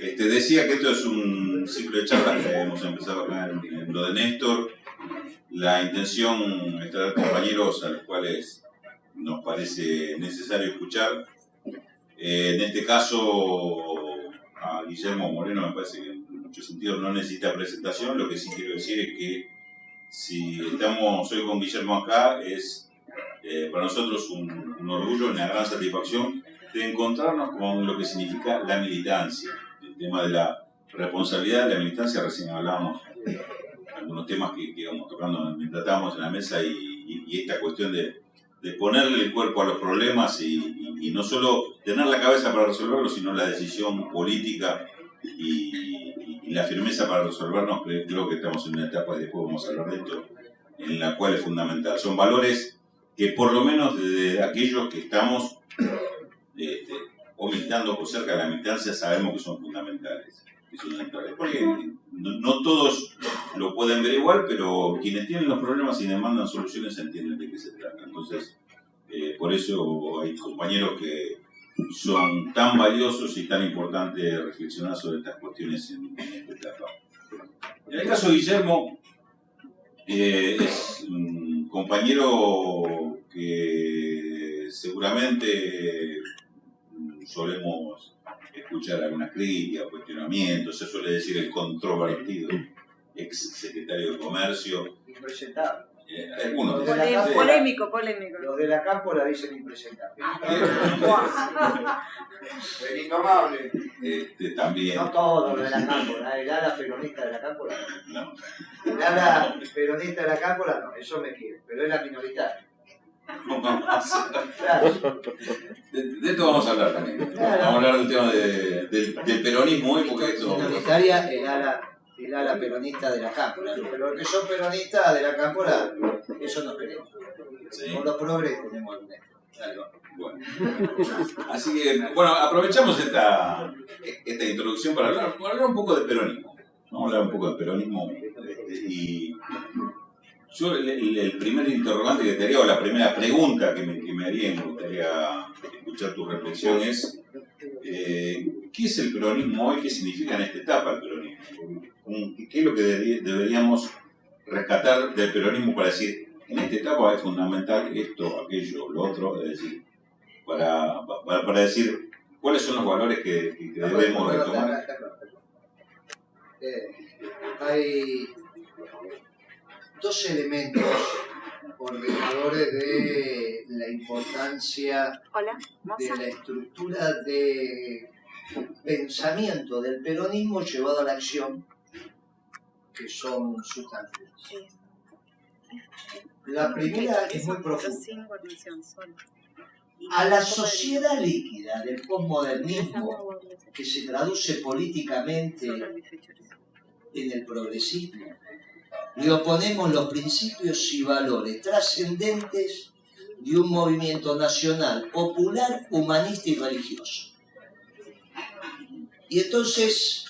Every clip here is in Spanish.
Este, decía que esto es un ciclo de charlas que hemos empezado acá en, lo de Néstor. La intención es traer compañeros a los cuales nos parece necesario escuchar. Eh, en este caso, a Guillermo Moreno me parece que en muchos sentidos no necesita presentación. Lo que sí quiero decir es que si estamos hoy con Guillermo acá es eh, para nosotros un, un orgullo, una gran satisfacción de encontrarnos con lo que significa la militancia, el tema de la responsabilidad de la militancia, recién hablábamos de algunos temas que, íbamos tocando en la mesa y, esta cuestión de, de, ponerle el cuerpo a los problemas y, y, no solo tener la cabeza para resolverlos, sino la decisión política y, la firmeza para resolvernos, creo que estamos en una etapa, y después vamos a hablar de esto, en la cual es fundamental. Son valores que por lo menos desde aquellos que estamos este, o por cerca de la militancia, sabemos que son fundamentales. Porque no, todos lo pueden ver igual, pero quienes tienen los problemas y demandan soluciones entienden de qué se trata. Entonces, eh, por eso hay compañeros que son tan valiosos y tan importantes reflexionar sobre estas cuestiones en, esta etapa. En el caso de Guillermo, eh, es un compañero que seguramente solemos escuchar algunas críticas, cuestionamientos, se suele decir el controvertido ex secretario de Comercio. Impresentable. Eh, algunos polémico, polémico. Los de la campo la dicen impresentable. el indomable. Este, también. No todos los de la campo, el ala peronista de la campo no. El ala peronista de la campo no, eso me quiere, pero es la minoritaria. De, esto vamos a hablar también. Vamos a hablar del tema de, del, peronismo y porque esto. Minoritaria, el ala, el ala peronista de la cámpora. Pero los que son peronistas de la cámpora, eso no queremos. Sí. Por los progres tenemos bueno. Así que, bueno, aprovechamos esta, esta introducción para hablar, para hablar un poco de peronismo. Vamos a hablar un poco de peronismo este, y yo el, primer interrogante que te haría, o la primera pregunta que me, que me haría, me gustaría escuchar tu reflexión es, eh, ¿qué es el peronismo hoy? ¿Qué significa en esta etapa el peronismo? ¿Qué es lo que deberíamos rescatar del peronismo para decir, en esta etapa es fundamental esto, aquello, lo otro? Es decir, para, para, decir cuáles son los valores que, debemos retomar. Eh, hay dos elementos ordenadores de la importancia de la estructura de pensamiento del peronismo llevado a la acción, que son sustantivos. La primera es muy profunda. A la sociedad líquida del postmodernismo, que se traduce políticamente en el progresismo, le oponemos los principios y valores trascendentes de un movimiento nacional, popular, humanista y religioso. Y entonces,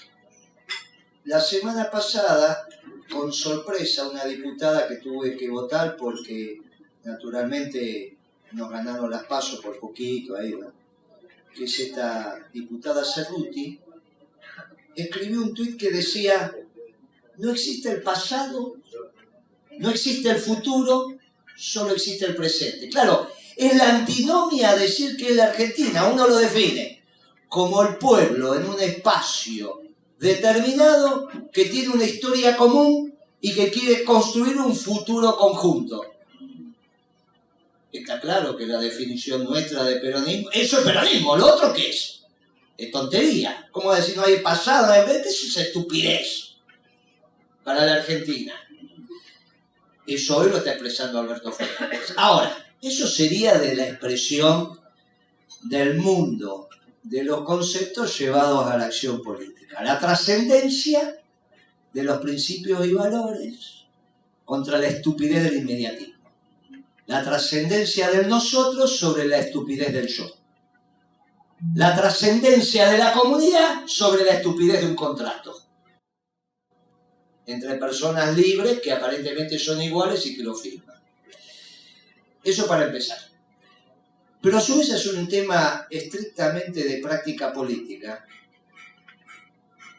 la semana pasada, con sorpresa, una diputada que tuve que votar porque naturalmente nos ganaron las pasos por poquito, ahí, que es esta diputada Cerruti, escribió un tuit que decía, no existe el pasado, no existe el futuro, solo existe el presente. Claro, es la antinomia decir que la Argentina, uno lo define como el pueblo en un espacio determinado que tiene una historia común y que quiere construir un futuro conjunto. Está claro que la definición nuestra de peronismo, eso es peronismo, lo otro qué es? Es tontería. ¿Cómo decir no hay pasado? Vez de eso es estupidez para la Argentina. Eso hoy lo está expresando Alberto Fernández. Ahora, eso sería de la expresión del mundo, de los conceptos llevados a la acción política. La trascendencia de los principios y valores contra la estupidez del inmediatismo. La trascendencia del nosotros sobre la estupidez del yo. La trascendencia de la comunidad sobre la estupidez de un contrato entre personas libres que aparentemente son iguales y que lo firman. Eso para empezar. Pero a su vez es un tema estrictamente de práctica política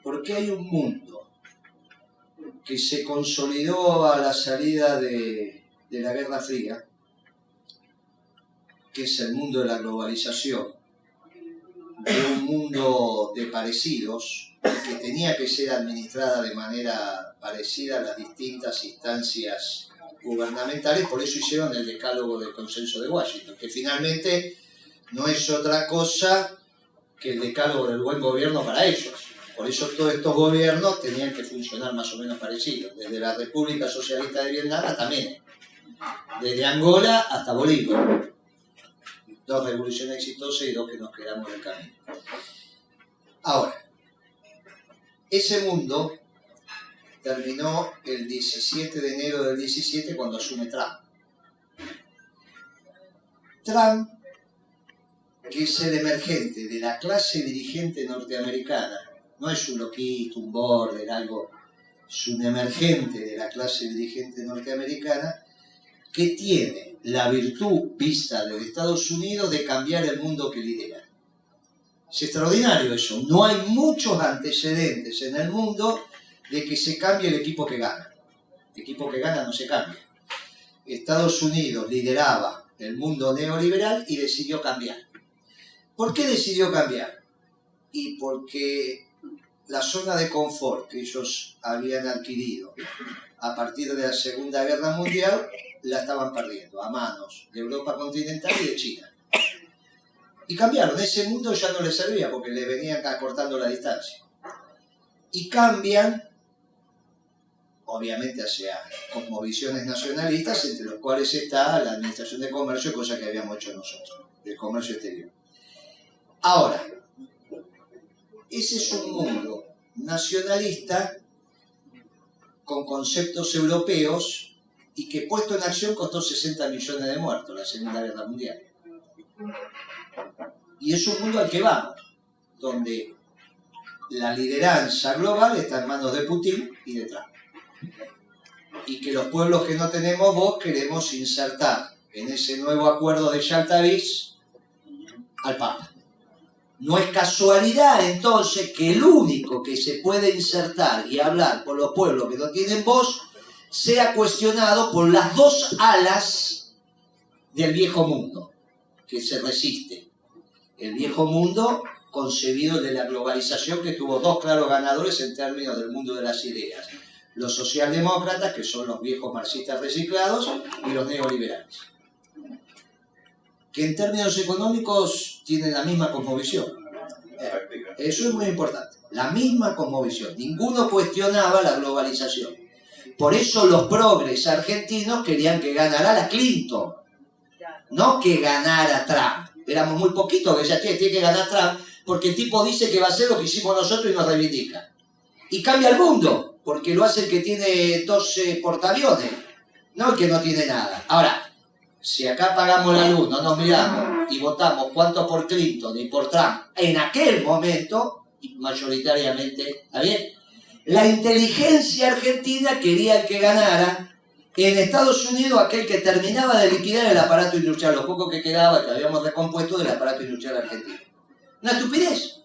Porque hay un mundo que se consolidó a la salida de, de la Guerra Fría, que es el mundo de la globalización, de un mundo de parecidos, que tenía que ser administrada de manera parecida a las distintas instancias gubernamentales, por eso hicieron el decálogo del consenso de Washington, que finalmente no es otra cosa que el decálogo del buen gobierno para ellos. Por eso todos estos gobiernos tenían que funcionar más o menos parecidos, desde la República Socialista de Vietnam hasta México, desde Angola hasta Bolivia. Dos revoluciones exitosas y dos que nos quedamos en el camino. Ahora, ese mundo terminó el 17 de enero del 17 cuando asume Trump. Trump, que es el emergente de la clase dirigente norteamericana, no es un loquito, un border, algo, es un emergente de la clase dirigente norteamericana que tiene la virtud vista de Estados Unidos de cambiar el mundo que lidera. Es extraordinario eso. No hay muchos antecedentes en el mundo de que se cambie el equipo que gana. El equipo que gana no se cambia. Estados Unidos lideraba el mundo neoliberal y decidió cambiar. ¿Por qué decidió cambiar? Y porque la zona de confort que ellos habían adquirido a partir de la Segunda Guerra Mundial la estaban perdiendo a manos de Europa continental y de China. Y cambiaron, ese mundo ya no les servía porque le venían acortando la distancia. Y cambian obviamente hacia cosmovisiones nacionalistas, entre los cuales está la Administración de Comercio, cosa que habíamos hecho nosotros, del comercio exterior. Ahora, ese es un mundo nacionalista con conceptos europeos y que puesto en acción costó 60 millones de muertos la Segunda Guerra Mundial. Y es un mundo al que vamos, donde la lideranza global está en manos de Putin y de Trump y que los pueblos que no tenemos voz queremos insertar en ese nuevo acuerdo de Yaltavis al Papa. No es casualidad entonces que el único que se puede insertar y hablar por los pueblos que no tienen voz sea cuestionado por las dos alas del viejo mundo que se resiste. El viejo mundo concebido de la globalización que tuvo dos claros ganadores en términos del mundo de las ideas los socialdemócratas, que son los viejos marxistas reciclados, y los neoliberales. Que en términos económicos tienen la misma cosmovisión. Eso es muy importante. La misma cosmovisión. Ninguno cuestionaba la globalización. Por eso los progres argentinos querían que ganara la Clinton, no que ganara Trump. Éramos muy poquitos que decían, tiene que ganar Trump, porque el tipo dice que va a hacer lo que hicimos nosotros y nos reivindica. Y cambia el mundo porque lo hace el que tiene 12 portaaviones, no el que no tiene nada. Ahora, si acá pagamos la luz, no nos miramos y votamos cuánto por Clinton y por Trump en aquel momento, mayoritariamente, ¿está bien? La inteligencia argentina quería que ganara en Estados Unidos aquel que terminaba de liquidar el aparato industrial, lo poco que quedaba que habíamos recompuesto del aparato industrial argentino. Una estupidez.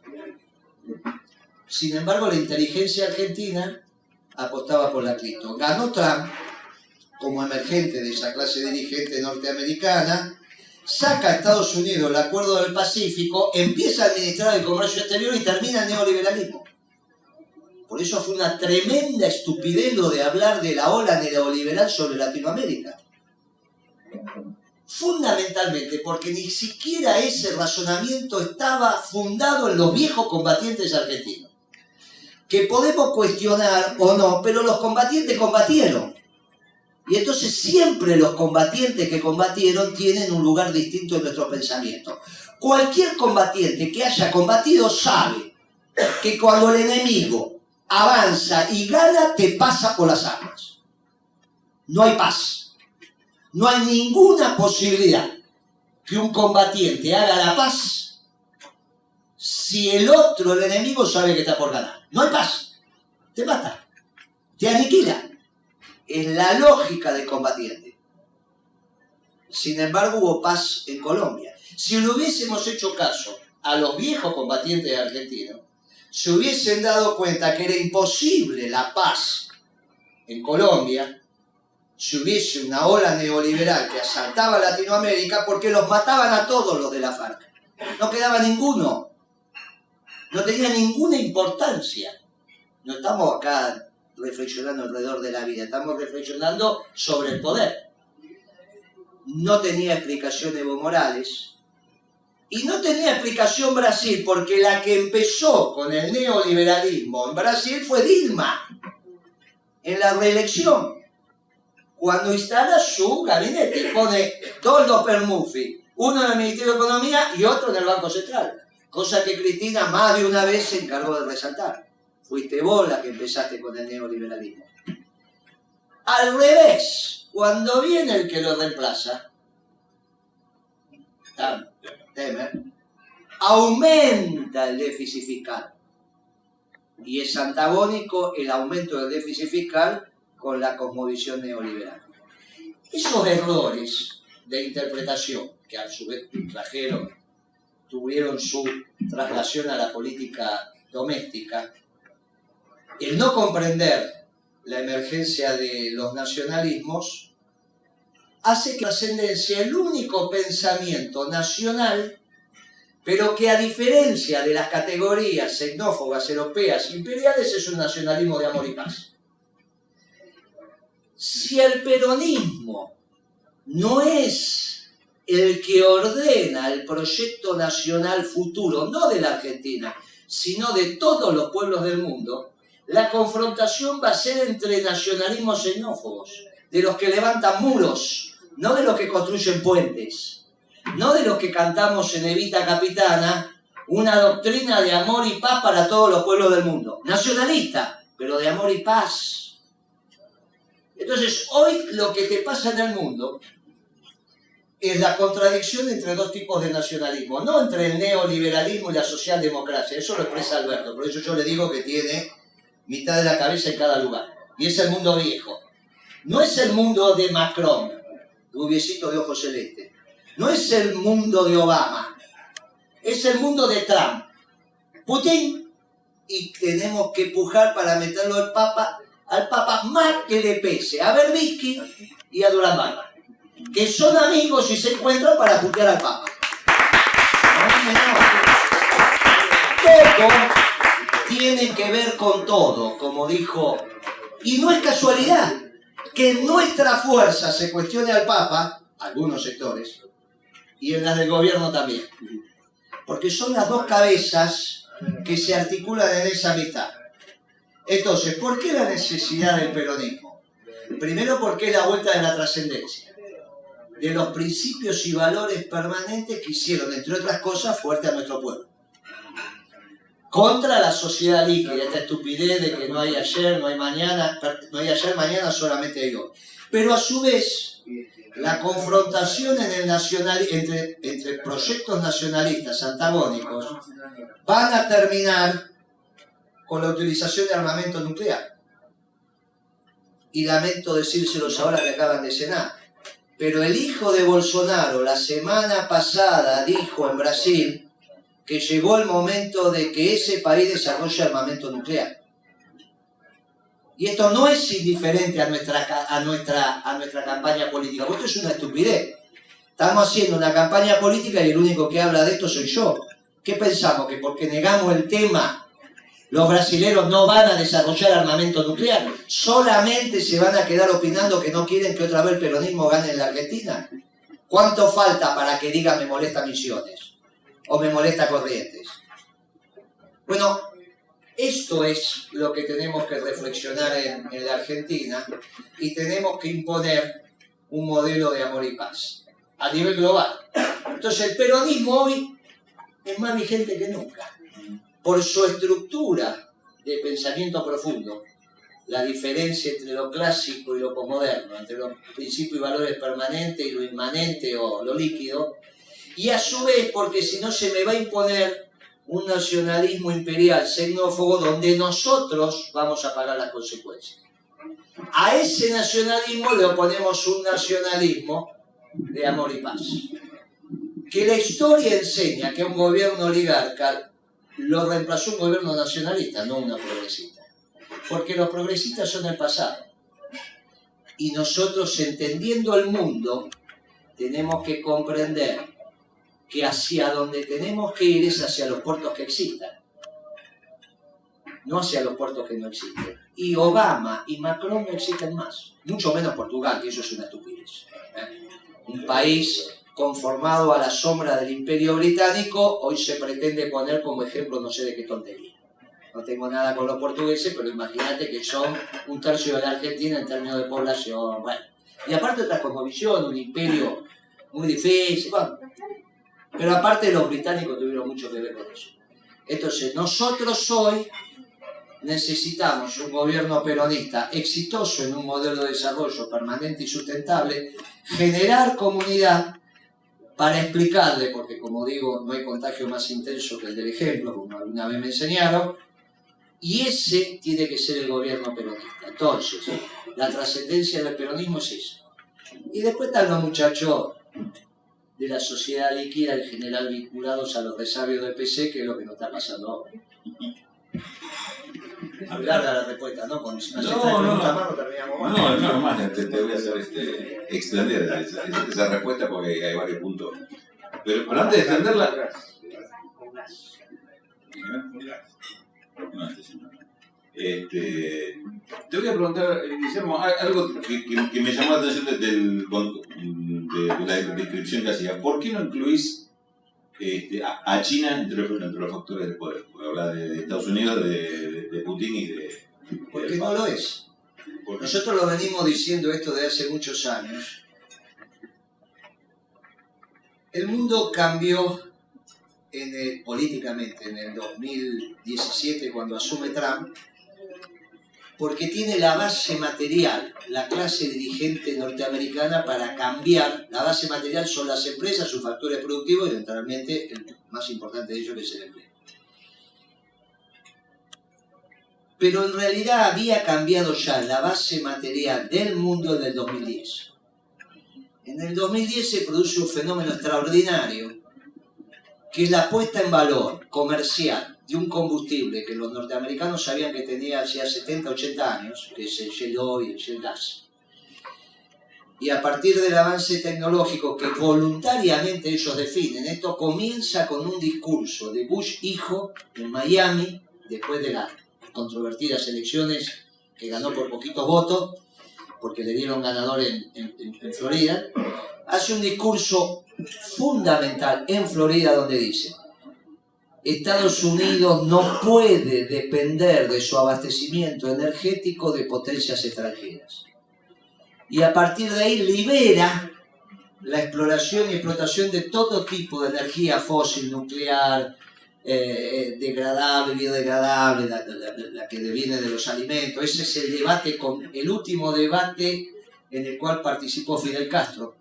Sin embargo, la inteligencia argentina apostaba por la Clinton. Ganó Trump como emergente de esa clase dirigente norteamericana, saca a Estados Unidos el acuerdo del Pacífico, empieza a administrar el comercio exterior y termina el neoliberalismo. Por eso fue una tremenda estupidez lo de hablar de la ola neoliberal sobre Latinoamérica. Fundamentalmente porque ni siquiera ese razonamiento estaba fundado en los viejos combatientes argentinos que podemos cuestionar o no, pero los combatientes combatieron. Y entonces siempre los combatientes que combatieron tienen un lugar distinto en nuestro pensamiento. Cualquier combatiente que haya combatido sabe que cuando el enemigo avanza y gana, te pasa por las armas. No hay paz. No hay ninguna posibilidad que un combatiente haga la paz si el otro, el enemigo, sabe que está por ganar. No hay paz. Te mata. Te aniquila. Es la lógica del combatiente. Sin embargo, hubo paz en Colombia. Si le hubiésemos hecho caso a los viejos combatientes argentinos, se hubiesen dado cuenta que era imposible la paz en Colombia si hubiese una ola neoliberal que asaltaba Latinoamérica porque los mataban a todos los de la FARC. No quedaba ninguno. No tenía ninguna importancia. No estamos acá reflexionando alrededor de la vida, estamos reflexionando sobre el poder. No tenía explicación Evo Morales, y no tenía explicación Brasil, porque la que empezó con el neoliberalismo en Brasil fue Dilma, en la reelección, cuando instala su gabinete, pone dos Permufi, uno en el Ministerio de Economía y otro en el Banco Central, cosa que Cristina más de una vez se encargó de resaltar. Fuiste vos la que empezaste con el neoliberalismo. Al revés, cuando viene el que lo reemplaza, Temer, aumenta el déficit fiscal. Y es antagónico el aumento del déficit fiscal con la cosmovisión neoliberal. Esos errores de interpretación que a su vez trajeron, tuvieron su traslación a la política doméstica, el no comprender la emergencia de los nacionalismos hace que ascendencia el único pensamiento nacional, pero que a diferencia de las categorías xenófobas europeas imperiales es un nacionalismo de amor y paz. Si el peronismo no es el que ordena el proyecto nacional futuro, no de la Argentina, sino de todos los pueblos del mundo, la confrontación va a ser entre nacionalismos xenófobos, de los que levantan muros, no de los que construyen puentes, no de los que cantamos en Evita Capitana una doctrina de amor y paz para todos los pueblos del mundo. Nacionalista, pero de amor y paz. Entonces, hoy lo que te pasa en el mundo es la contradicción entre dos tipos de nacionalismo, no entre el neoliberalismo y la socialdemocracia. Eso lo expresa Alberto, por eso yo le digo que tiene mitad de la cabeza en cada lugar. Y es el mundo viejo. No es el mundo de Macron, rubiecito de ojos celestes. No es el mundo de Obama, es el mundo de Trump. Putin, y tenemos que pujar para meterlo al Papa, al Papa más que le pese a Berbisky y a Durán Barba, que son amigos y se encuentran para putear al Papa. Todo tiene que ver con todo, como dijo, y no es casualidad que nuestra fuerza se cuestione al Papa, algunos sectores, y en las del gobierno también. Porque son las dos cabezas que se articulan en esa mitad. Entonces, ¿por qué la necesidad del peronismo? Primero porque es la vuelta de la trascendencia, de los principios y valores permanentes que hicieron, entre otras cosas, fuerte a nuestro pueblo contra la sociedad líquida, esta estupidez de que no hay ayer, no hay mañana, no hay ayer, mañana solamente hay hoy. Pero a su vez, la confrontación en el nacional, entre, entre proyectos nacionalistas antagónicos van a terminar con la utilización de armamento nuclear. Y lamento decírselos ahora que acaban de cenar. Pero el hijo de Bolsonaro la semana pasada dijo en Brasil que llegó el momento de que ese país desarrolle armamento nuclear. Y esto no es indiferente a nuestra, a nuestra, a nuestra campaña política, porque esto es una estupidez. Estamos haciendo una campaña política y el único que habla de esto soy yo. ¿Qué pensamos? ¿Que porque negamos el tema los brasileros no van a desarrollar armamento nuclear? ¿Solamente se van a quedar opinando que no quieren que otra vez el peronismo gane en la Argentina? ¿Cuánto falta para que diga me molesta misiones? O me molesta Corrientes. Bueno, esto es lo que tenemos que reflexionar en, en, la Argentina y tenemos que imponer un modelo de amor y paz a nivel global. Entonces el peronismo hoy es más vigente que nunca por su estructura de pensamiento profundo, la diferencia entre lo clásico y lo posmoderno, entre los principios y valores permanentes y lo inmanente o lo líquido, y a su vez porque si no se me va a imponer un nacionalismo imperial xenófobo donde nosotros vamos a pagar las consecuencias. A ese nacionalismo le oponemos un nacionalismo de amor y paz. Que la historia enseña que un gobierno oligarca lo reemplazó un gobierno nacionalista, no una progresista. Porque los progresistas son el pasado. Y nosotros, entendiendo el mundo, tenemos que comprender que hacia donde tenemos que ir es hacia los puertos que existan, no hacia los puertos que no existen. Y Obama y Macron no existen más, mucho menos Portugal, que eso es una estupidez. ¿eh? Un país conformado a la sombra del imperio británico, hoy se pretende poner como ejemplo no sé de qué tontería. No tengo nada con los portugueses, pero imagínate que son un tercio de la Argentina en términos de población. Bueno. Y aparte otra cosmovisión, un imperio muy difícil. Pero aparte los británicos tuvieron mucho que ver con eso. Entonces, nosotros hoy necesitamos un gobierno peronista exitoso en un modelo de desarrollo permanente y sustentable, generar comunidad para explicarle, porque como digo, no hay contagio más intenso que el del ejemplo, como alguna vez me enseñaron, y ese tiene que ser el gobierno peronista. Entonces, la trascendencia del peronismo es esa. Y después están los muchachos de la sociedad líquida en general vinculados a los resabios de PC, que es lo que nos está pasando ahora. Hablar de la respuesta, ¿no? Con una No, no, no, terminamos mal. No, no, más, te, te voy a hacer este, extender esa, esa- respuesta porque hay varios puntos. Pero, pero antes de extenderla. No, este te voy a preguntar, eh, Guillermo, algo que, que- que me llamó la atención de, del- con- de- de la descripción que hacía. ¿Por qué no incluís este, a, a China entre los, entre los factores de poder? Porque habla de, de Estados Unidos, de, Putin y de... Porque no lo es. Nosotros lo venimos diciendo esto de hace muchos años. El mundo cambió en el- políticamente en el 2017 cuando asume Trump, porque tiene la base material, la clase dirigente norteamericana para cambiar. La base material son las empresas, sus factores productivos y naturalmente el más importante de ellos que es el empleo. pero en realidad había cambiado ya la base material del mundo en el 2010. En el 2010 se produce un fenómeno extraordinario, que la puesta en valor comercial de un combustible que los norteamericanos sabían que tenía hacía 70, 80 años, que es el shale oil, el shale gas. Y a partir del avance tecnológico que voluntariamente ellos definen, esto comienza con un discurso de Bush hijo en Miami, después de las controvertidas elecciones que ganó por poquitos votos, porque le dieron ganador en- en Florida, hace un discurso fundamental en Florida donde dice, Estados Unidos no puede depender de su abastecimiento energético de potencias extranjeras. Y a partir de ahí libera la exploración y explotación de todo tipo de energía fósil, nuclear, eh, degradable, biodegradable, la, la- la- la que viene de los alimentos. Ese es el debate, con, el último debate en el cual participó Fidel Castro,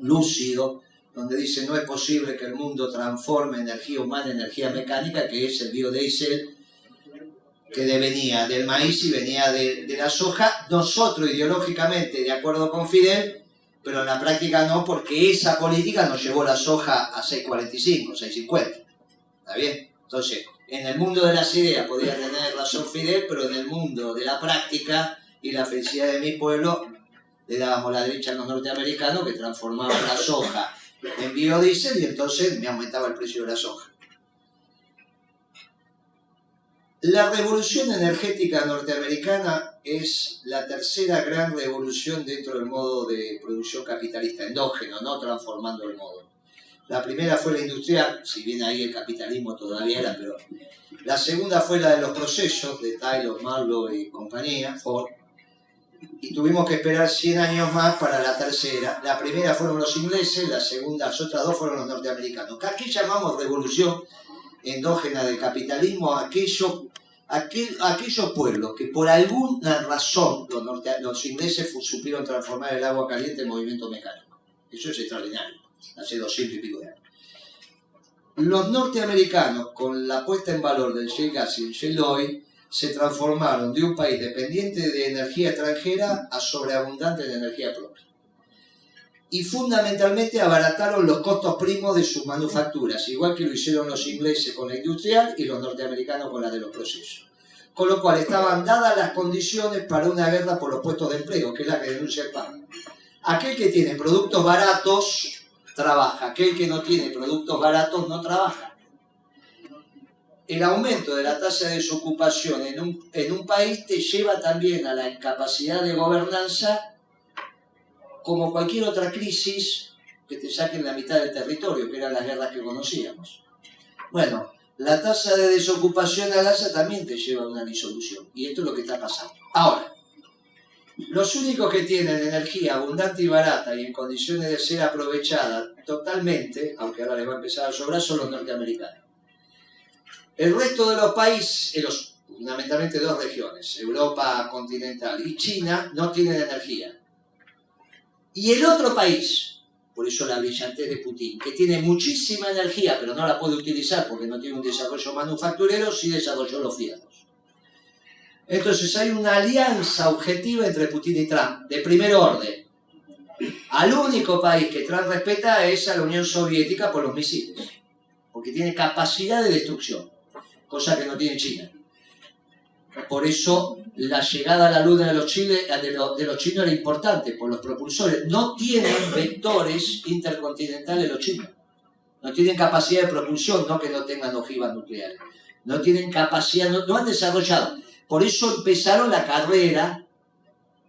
lúcido, donde dice no es posible que el mundo transforme energía humana en energía mecánica, que es el biodiesel que de- venía del maíz y venía de, de la soja. Nosotros ideológicamente, de acuerdo con Fidel, pero en la práctica no, porque esa política nos llevó la soja a 6.45, 6.50. ¿Está bien? Entonces, en el mundo de las ideas podría tener razón Fidel, pero en el mundo de la práctica y la felicidad de mi pueblo, le dábamos la derecha a los norteamericanos que transformaban la soja en biodiesel y entonces me aumentaba el precio de la soja. La revolución energética norteamericana es la tercera gran revolución dentro del modo de producción capitalista endógeno, no transformando el modo. La primera fue la industrial, si bien ahí el capitalismo todavía era, pero la segunda fue la de los procesos de Taylor, Marlowe y compañía, Ford, y tuvimos que esperar 100 años más para la tercera. La primera fueron los ingleses, la segunda, las otras dos fueron los norteamericanos. Aquí llamamos revolución endógena del capitalismo a aquellos, aquel- aquellos pueblos que por alguna razón los, norte- los ingleses supieron transformar el agua caliente en movimiento mecánico. Eso es extraordinario, hace 200 y pico de años. Los norteamericanos, con la puesta en valor del shale gas y el shale oil, se transformaron de un país dependiente de energía extranjera a sobreabundante de energía propia. y fundamentalmente abarataron los costos primos de sus manufacturas, igual que lo hicieron los ingleses con la industrial y los norteamericanos con la de los procesos. Con lo cual estaban dadas las condiciones para una guerra por los puestos de empleo, que es la que denuncia el PAN. Aquel que tiene productos baratos trabaja, aquel que no tiene productos baratos no trabaja. El aumento de la tasa de desocupación en un, país te lleva también a la incapacidad de gobernanza como cualquier otra crisis que te saquen la mitad del territorio, que eran las guerras que conocíamos. Bueno, la tasa de desocupación al alza también te lleva a una disolución. Y esto es lo que está pasando. Ahora, los únicos que tienen energía abundante y barata y en condiciones de ser aprovechada totalmente, aunque ahora les va a empezar a sobrar, son los norteamericanos. El resto de los países, los, fundamentalmente dos regiones, Europa continental y China, no tienen energía. Y el otro país, por eso la brillantez de Putin, que tiene muchísima energía, pero no la puede utilizar porque no tiene un desarrollo manufacturero, sí desarrolló los fierros. Entonces hay una alianza objetiva entre Putin y Trump, de primer orden. Al único país que Trump respeta es a la Unión Soviética por los misiles, porque tiene capacidad de destrucción, cosa que no tiene China. Por eso la llegada a la luna de los, chinos era importante, por los propulsores. No tienen vectores intercontinentales los chinos. No tienen capacidad de propulsión, no que no tengan ojivas nucleares. No tienen capacidad, no, han desarrollado. Por eso empezaron la carrera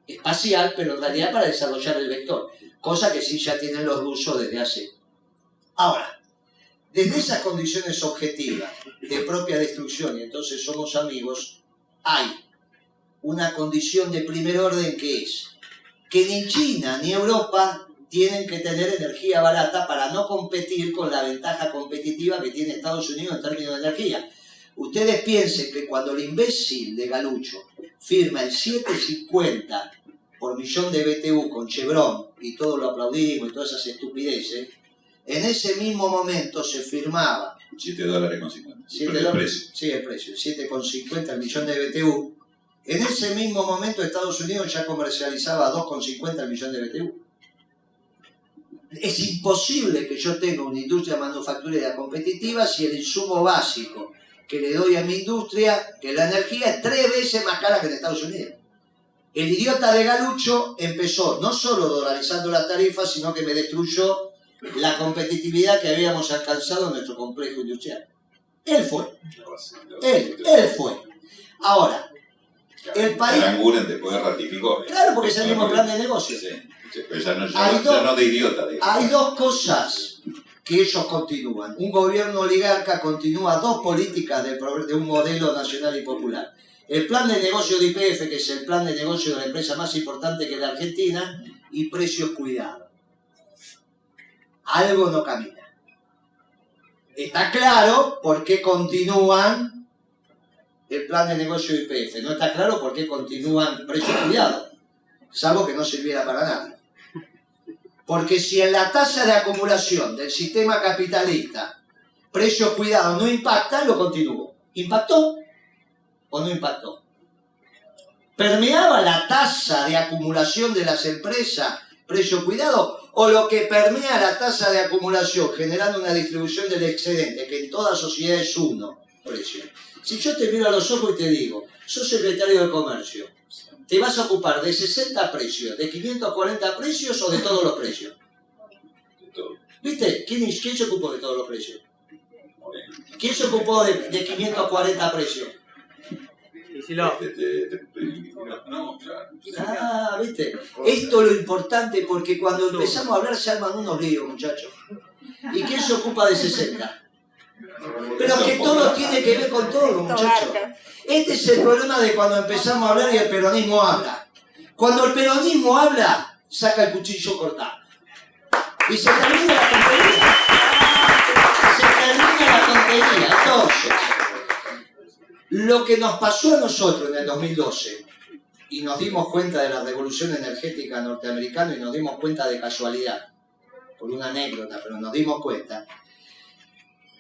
espacial, pero en realidad para desarrollar el vector. Cosa que sí ya tienen los rusos desde hace. Ahora, desde esas condiciones objetivas de propia destrucción, y entonces somos amigos, hay una condición de primer orden que es que ni China ni Europa tienen que tener energía barata para no competir con la ventaja competitiva que tiene Estados Unidos en términos de energía. Ustedes piensen que cuando el imbécil de Galucho firma el 750 por millón de BTU con Chevron y todo lo aplaudimos y todas esas estupideces, en ese mismo momento se firmaba 7 dólares con 50. el precio. Sí, el precio. 7,50 el millón de BTU. En ese mismo momento Estados Unidos ya comercializaba 2,50 el millón de BTU. Es imposible que yo tenga una industria manufacturera competitiva si el insumo básico que le doy a mi industria, que la energía es tres veces más cara que en Estados Unidos. El idiota de Galucho empezó no solo dolarizando las tarifas, sino que me destruyó la competitividad que habíamos alcanzado en nuestro complejo industrial. Él fue. Él, él fue. Ahora, el país... después ratificó. Claro, porque es el mismo plan de negocio. hay dos, no de idiota. Hay dos cosas que ellos continúan. Un gobierno oligarca continúa dos políticas de, de un modelo nacional y popular. El plan de negocio de IPF, que es el plan de negocio de la empresa más importante que la Argentina, y precios cuidados algo no camina. Está claro por qué continúan el plan de negocio IPF. No está claro por qué continúan precios cuidados, salvo que no sirviera para nada. Porque si en la tasa de acumulación del sistema capitalista precios cuidados no impacta, lo continúo. ¿Impactó o no impactó? ¿Permeaba la tasa de acumulación de las empresas precio cuidado o lo que permea la tasa de acumulación generando una distribución del excedente que en toda sociedad es uno precio. Si yo te miro a los ojos y te digo, sos secretario de comercio, ¿te vas a ocupar de 60 precios, de 540 precios o de todos los precios? ¿Viste? ¿Quién, se ocupó de todos los precios? ¿Quién se ocupó de, de 540 precios? Ah, viste. Esto es lo importante porque cuando empezamos a hablar se arman unos líos, muchachos. ¿Y quién se ocupa de 60? Pero que todo tiene que ver con todo, muchachos. Este es el problema de cuando empezamos a hablar y el peronismo habla. Cuando el peronismo habla, saca el cuchillo cortado. Y se termina la tontería. Se termina la tontería. Entonces, lo que nos pasó a nosotros en el 2012, y nos dimos cuenta de la revolución energética norteamericana y nos dimos cuenta de casualidad, por una anécdota, pero nos dimos cuenta,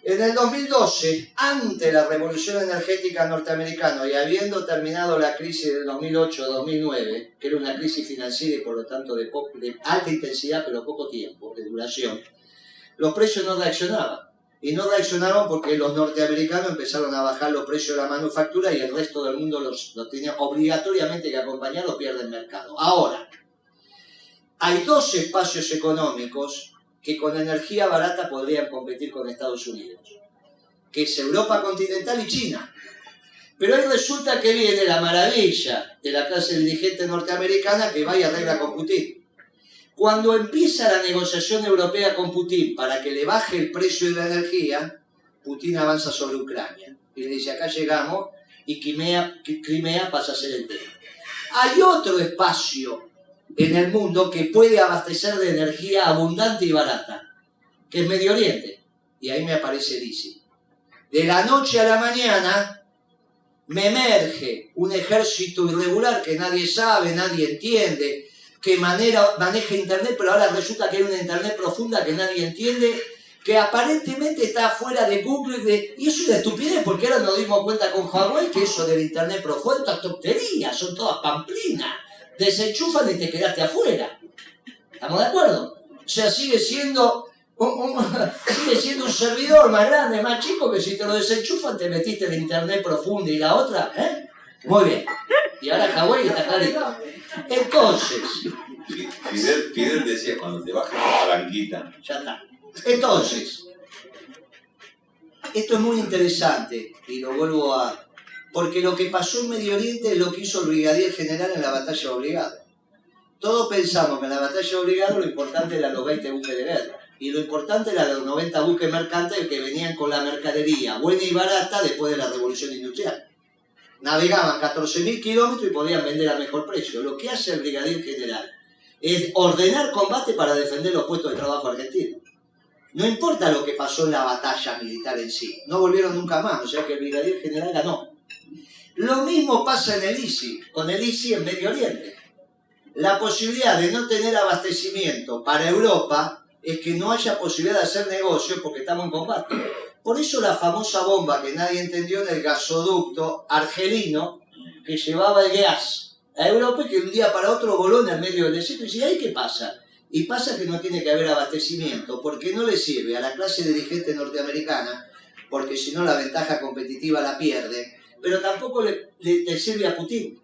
En el 2012, ante la revolución energética norteamericana y habiendo terminado la crisis del 2008-2009, que era una crisis financiera y por lo tanto de, de alta intensidad pero poco tiempo, de duración, los precios no reaccionaban. Y no reaccionaron porque los norteamericanos empezaron a bajar los precios de la manufactura y el resto del mundo los, los tenía obligatoriamente que acompañar o pierde el mercado. Ahora, hay dos espacios económicos que con energía barata podrían competir con Estados Unidos, que es Europa continental y China. Pero ahí resulta que viene la maravilla de la clase dirigente norteamericana que vaya a arregla con Putin. Cuando empieza la negociación europea con Putin para que le baje el precio de la energía, Putin avanza sobre Ucrania y le dice acá llegamos y Crimea, Crimea pasa a ser el tema. Hay otro espacio en el mundo que puede abastecer de energía abundante y barata, que es Medio Oriente. Y ahí me aparece Lisi. De la noche a la mañana me emerge un ejército irregular que nadie sabe, nadie entiende, que manera, maneja Internet, pero ahora resulta que hay una Internet profunda que nadie entiende, que aparentemente está fuera de Google, de, y eso es una estupidez, porque ahora nos dimos cuenta con Huawei que eso del Internet profundo es tontería, son todas pamplinas desenchufan y te quedaste afuera. ¿Estamos de acuerdo? O sea, sigue siendo un, sigue siendo un servidor más grande, más chico, que si te lo desenchufan te metiste en internet profundo y la otra, ¿eh? Muy bien. Y ahora Hawái está clarito. Entonces. Fidel, Fidel decía cuando te bajas la palanquita. Ya está. Entonces, esto es muy interesante y lo vuelvo a, porque lo que pasó en Medio Oriente es lo que hizo el brigadier general en la batalla obligada. Todos pensamos que en la batalla obligada lo importante eran los 20 buques de guerra. Y lo importante eran los 90 buques mercantes que venían con la mercadería buena y barata después de la revolución industrial. Navegaban 14.000 kilómetros y podían vender a mejor precio. Lo que hace el brigadier general es ordenar combate para defender los puestos de trabajo argentinos. No importa lo que pasó en la batalla militar en sí, no volvieron nunca más, o sea que el brigadier general ganó. Lo mismo pasa en el ICI, con el ICI en Medio Oriente. La posibilidad de no tener abastecimiento para Europa es que no haya posibilidad de hacer negocios porque estamos en combate. Por eso la famosa bomba que nadie entendió en el gasoducto argelino que llevaba el gas a Europa y que un día para otro voló en el medio del desierto. Y dice, ¿ahí qué pasa? Y pasa que no tiene que haber abastecimiento porque no le sirve a la clase dirigente norteamericana, porque si no la ventaja competitiva la pierde, pero tampoco le, sirve a Putin.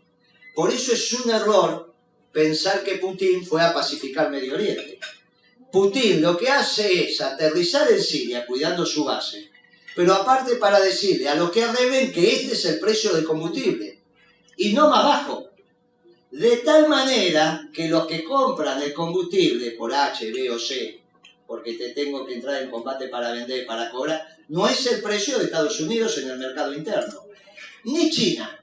Por eso es un error pensar que Putin fue a pacificar Medio Oriente. Putin lo que hace es aterrizar en Siria cuidando su base, pero aparte para decirle a los que arreben que este es el precio del combustible y no más bajo. De tal manera que los que compran el combustible por H, B o C, porque te tengo que entrar en combate para vender, para cobrar, no es el precio de Estados Unidos en el mercado interno ni China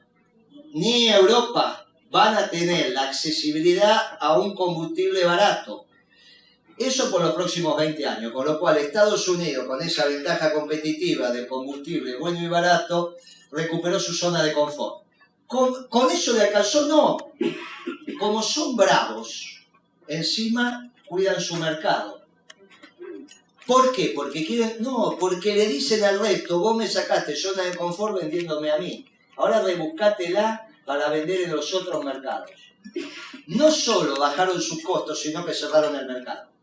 ni Europa van a tener la accesibilidad a un combustible barato. Eso por los próximos 20 años, con lo cual Estados Unidos, con esa ventaja competitiva del combustible bueno y barato, recuperó su zona de confort. Con, con eso le alcanzó, no. Como son bravos, encima cuidan su mercado. ¿Por qué? Porque quieren, no, porque le dicen al resto, vos me sacaste zona de confort vendiéndome a mí. Ahora rebuscátela para vender en los otros mercados. No solo bajaron sus costos, sino que cerraron el mercado.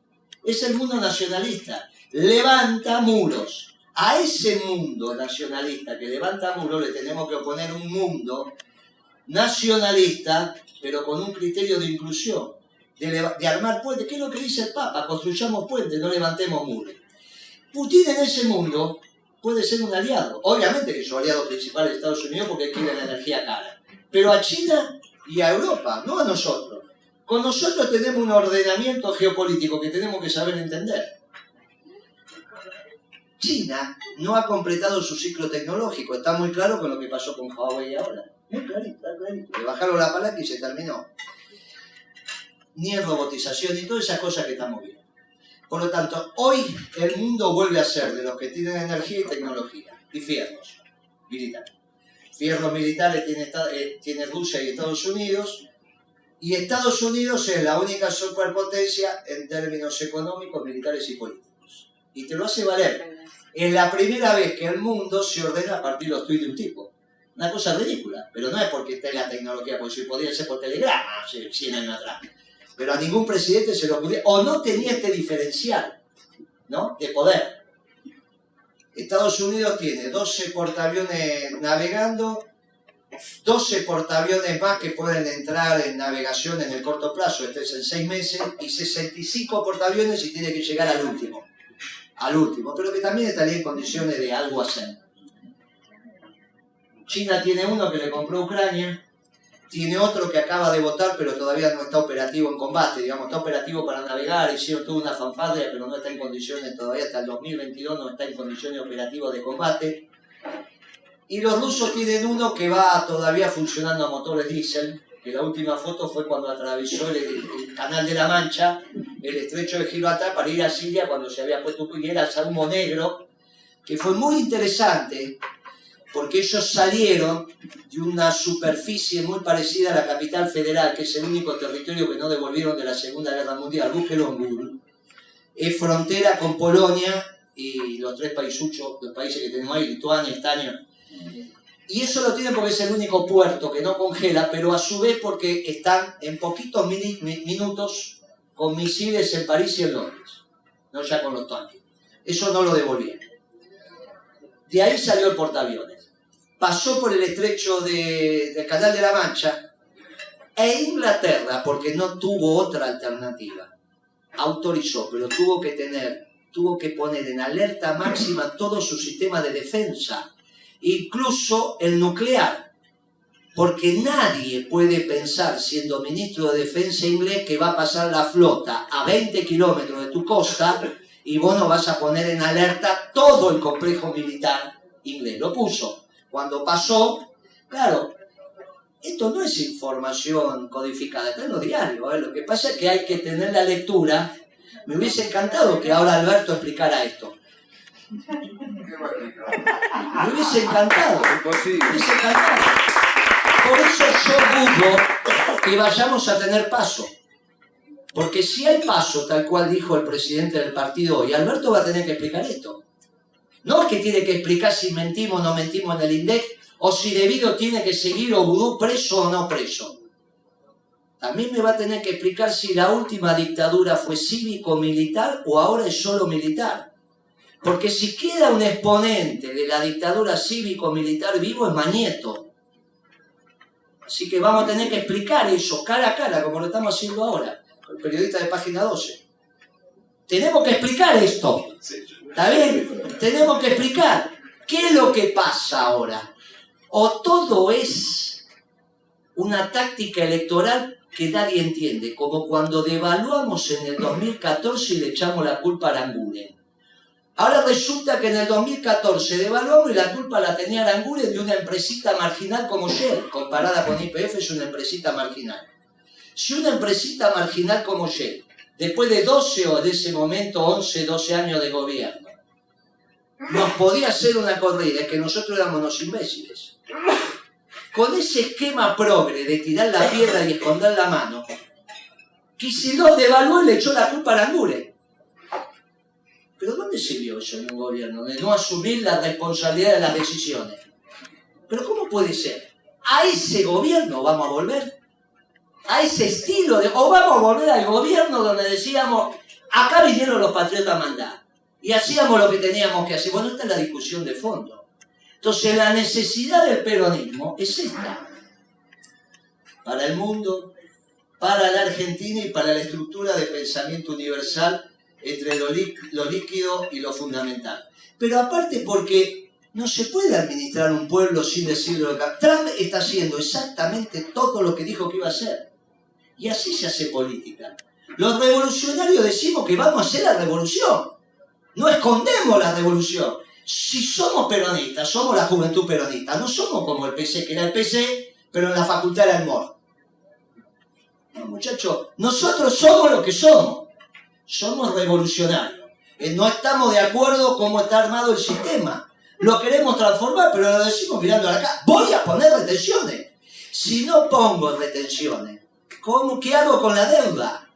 Es el mundo nacionalista. Levanta muros. A ese mundo nacionalista que levanta muros le tenemos que oponer un mundo nacionalista, pero con un criterio de inclusión de, armar puentes. ¿Qué es lo que dice el Papa? Construyamos puentes, no levantemos muros. Putin en ese mundo puede ser un aliado. Obviamente que su aliado principal es Estados Unidos porque quiere la energía cara. Pero a China y a Europa, no a nosotros. Con nosotros tenemos un ordenamiento geopolítico que tenemos que saber entender. China no ha completado su ciclo tecnológico. Está muy claro con lo que pasó con Huawei ahora. Muy clarito, clarito. Le bajaron la palanca y se terminó ni en robotización, ni todas esas cosas que estamos viendo. Por lo tanto, hoy el mundo vuelve a ser de los que tienen energía y tecnología, y fierros militares. Fierros militares tiene, eh, tiene Rusia y Estados Unidos, y Estados Unidos es la única superpotencia en términos económicos, militares y políticos. Y te lo hace valer. Es la primera vez que el mundo se ordena a partir de los tweets de un tipo. Una cosa ridícula, pero no es porque esté la tecnología, porque si podría ser por telegrama hace 100 años atrás. Pero a ningún presidente se lo ocurrió, o no tenía este diferencial, ¿no? De poder. Estados Unidos tiene 12 portaaviones navegando, 12 portaaviones más que pueden entrar en navegación en el corto plazo, este es en 6 meses, y 65 portaaviones y tiene que llegar al último. Al último, pero que también estaría en condiciones de algo hacer. China tiene uno que le compró Ucrania, tiene otro que acaba de votar, pero todavía no está operativo en combate, digamos, está operativo para navegar, hicieron toda una fanfarria, pero no está en condiciones, todavía. Hasta el 2022 no está en condiciones operativas de combate. Y los rusos tienen uno que va todavía funcionando a motores diésel, que la última foto fue cuando atravesó el, Canal de la Mancha, el estrecho de Gibraltar, para ir a Siria cuando se había puesto y era humo negro, que fue muy interesante, porque ellos salieron de una superficie muy parecida a la capital federal, que es el único territorio que no devolvieron de la Segunda Guerra Mundial, búsquelo en Google. Es frontera con Polonia y los tres paisuchos, los países que tenemos ahí, Lituania, Estonia. Y eso lo tienen porque es el único puerto que no congela, pero a su vez porque están en poquitos minutos con misiles en París y en Londres, no ya con los tanques. Eso no lo devolvieron. De ahí salió el portaaviones. Pasó por el estrecho de- del Canal de la Mancha e Inglaterra, porque no tuvo otra alternativa, autorizó, pero tuvo que tener, tuvo que poner en alerta máxima todo su sistema de defensa, incluso el nuclear, porque nadie puede pensar, siendo ministro de Defensa inglés, que va a pasar la flota a 20 kilómetros de tu costa y vos no vas a poner en alerta todo el complejo militar inglés. Lo puso. Cuando pasó, claro, esto no es información codificada, está en los diarios. ¿eh? Lo que pasa es que hay que tener la lectura. Me hubiese encantado que ahora Alberto explicara esto. Me hubiese encantado. Hubiese encantado. Por eso yo dudo que vayamos a tener paso. Porque si hay paso, tal cual dijo el presidente del partido hoy, Alberto va a tener que explicar esto. No es que tiene que explicar si mentimos o no mentimos en el INDEC, o si debido tiene que seguir Obudú preso o no preso. También me va a tener que explicar si la última dictadura fue cívico-militar o ahora es solo militar. Porque si queda un exponente de la dictadura cívico-militar vivo es Mañeto. Así que vamos a tener que explicar eso cara a cara, como lo estamos haciendo ahora, el periodista de página 12. Tenemos que explicar esto. ¿Está bien? Tenemos que explicar qué es lo que pasa ahora. O todo es una táctica electoral que nadie entiende, como cuando devaluamos en el 2014 y le echamos la culpa a Aranguren. Ahora resulta que en el 2014 devaluamos y la culpa la tenía Aranguren de una empresita marginal como Shell, comparada con IPF es una empresita marginal. Si una empresita marginal como Shell, después de 12 o de ese momento 11, 12 años de gobierno, nos podía hacer una corrida, es que nosotros éramos unos imbéciles. Con ese esquema progre de tirar la piedra y esconder la mano, Kicillof devaluó y le echó la culpa a Aranguren. ¿Pero dónde se vio eso en un gobierno? De no asumir la responsabilidad de las decisiones. ¿Pero cómo puede ser? ¿A ese gobierno vamos a volver? ¿A ese estilo? De, ¿O vamos a volver al gobierno donde decíamos, acá vinieron los patriotas a mandar? Y hacíamos lo que teníamos que hacer. Bueno, esta es la discusión de fondo. Entonces, la necesidad del peronismo es esta. Para el mundo, para la Argentina y para la estructura de pensamiento universal entre lo, lí- lo líquido y lo fundamental. Pero aparte porque no se puede administrar un pueblo sin decirlo. Trump está haciendo exactamente todo lo que dijo que iba a hacer. Y así se hace política. Los revolucionarios decimos que vamos a hacer la revolución. No escondemos la revolución. Si somos peronistas, somos la juventud peronista. No somos como el PC, que era el PC, pero en la facultad era el MOR. No, muchachos, nosotros somos lo que somos. Somos revolucionarios. Eh, No estamos de acuerdo cómo está armado el sistema. Lo queremos transformar, pero lo decimos mirando a la cara. Voy a poner retenciones. Si no pongo retenciones, ¿cómo, ¿qué hago con la deuda?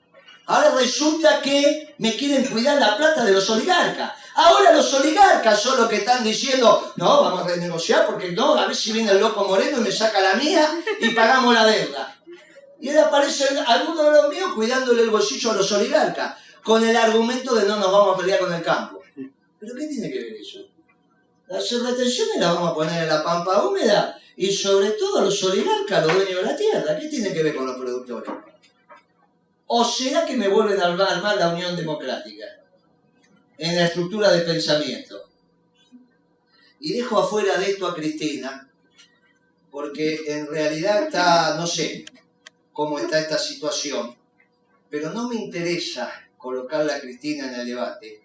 Ahora resulta que me quieren cuidar la plata de los oligarcas. Ahora los oligarcas son los que están diciendo, no, vamos a renegociar porque no, a ver si viene el loco moreno y me saca la mía y pagamos la deuda. Y ahora aparece alguno de los míos cuidándole el bolsillo a los oligarcas, con el argumento de no nos vamos a pelear con el campo. ¿Pero qué tiene que ver eso? Las retenciones las vamos a poner en la pampa húmeda y sobre todo a los oligarcas, los dueños de la tierra. ¿Qué tiene que ver con los productores? ¿O será que me vuelven a armar la Unión Democrática en la estructura de pensamiento? Y dejo afuera de esto a Cristina, porque en realidad está, no sé cómo está esta situación, pero no me interesa colocarla a Cristina en el debate,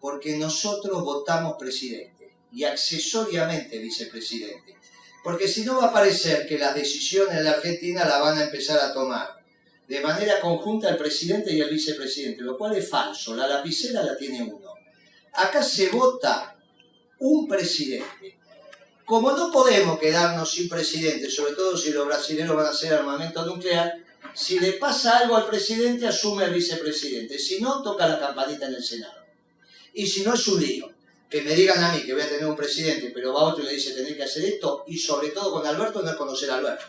porque nosotros votamos presidente y accesoriamente vicepresidente. Porque si no va a parecer que las decisiones de la Argentina la van a empezar a tomar de manera conjunta el presidente y el vicepresidente, lo cual es falso. La lapicera la tiene uno. Acá se vota un presidente. Como no podemos quedarnos sin presidente, sobre todo si los brasileños van a hacer armamento nuclear, si le pasa algo al presidente, asume el vicepresidente. Si no, toca la campanita en el Senado. Y si no, es un lío. Que me digan a mí que voy a tener un presidente, pero va otro y le dice tener que hacer esto, y sobre todo con Alberto, no conocer a Alberto.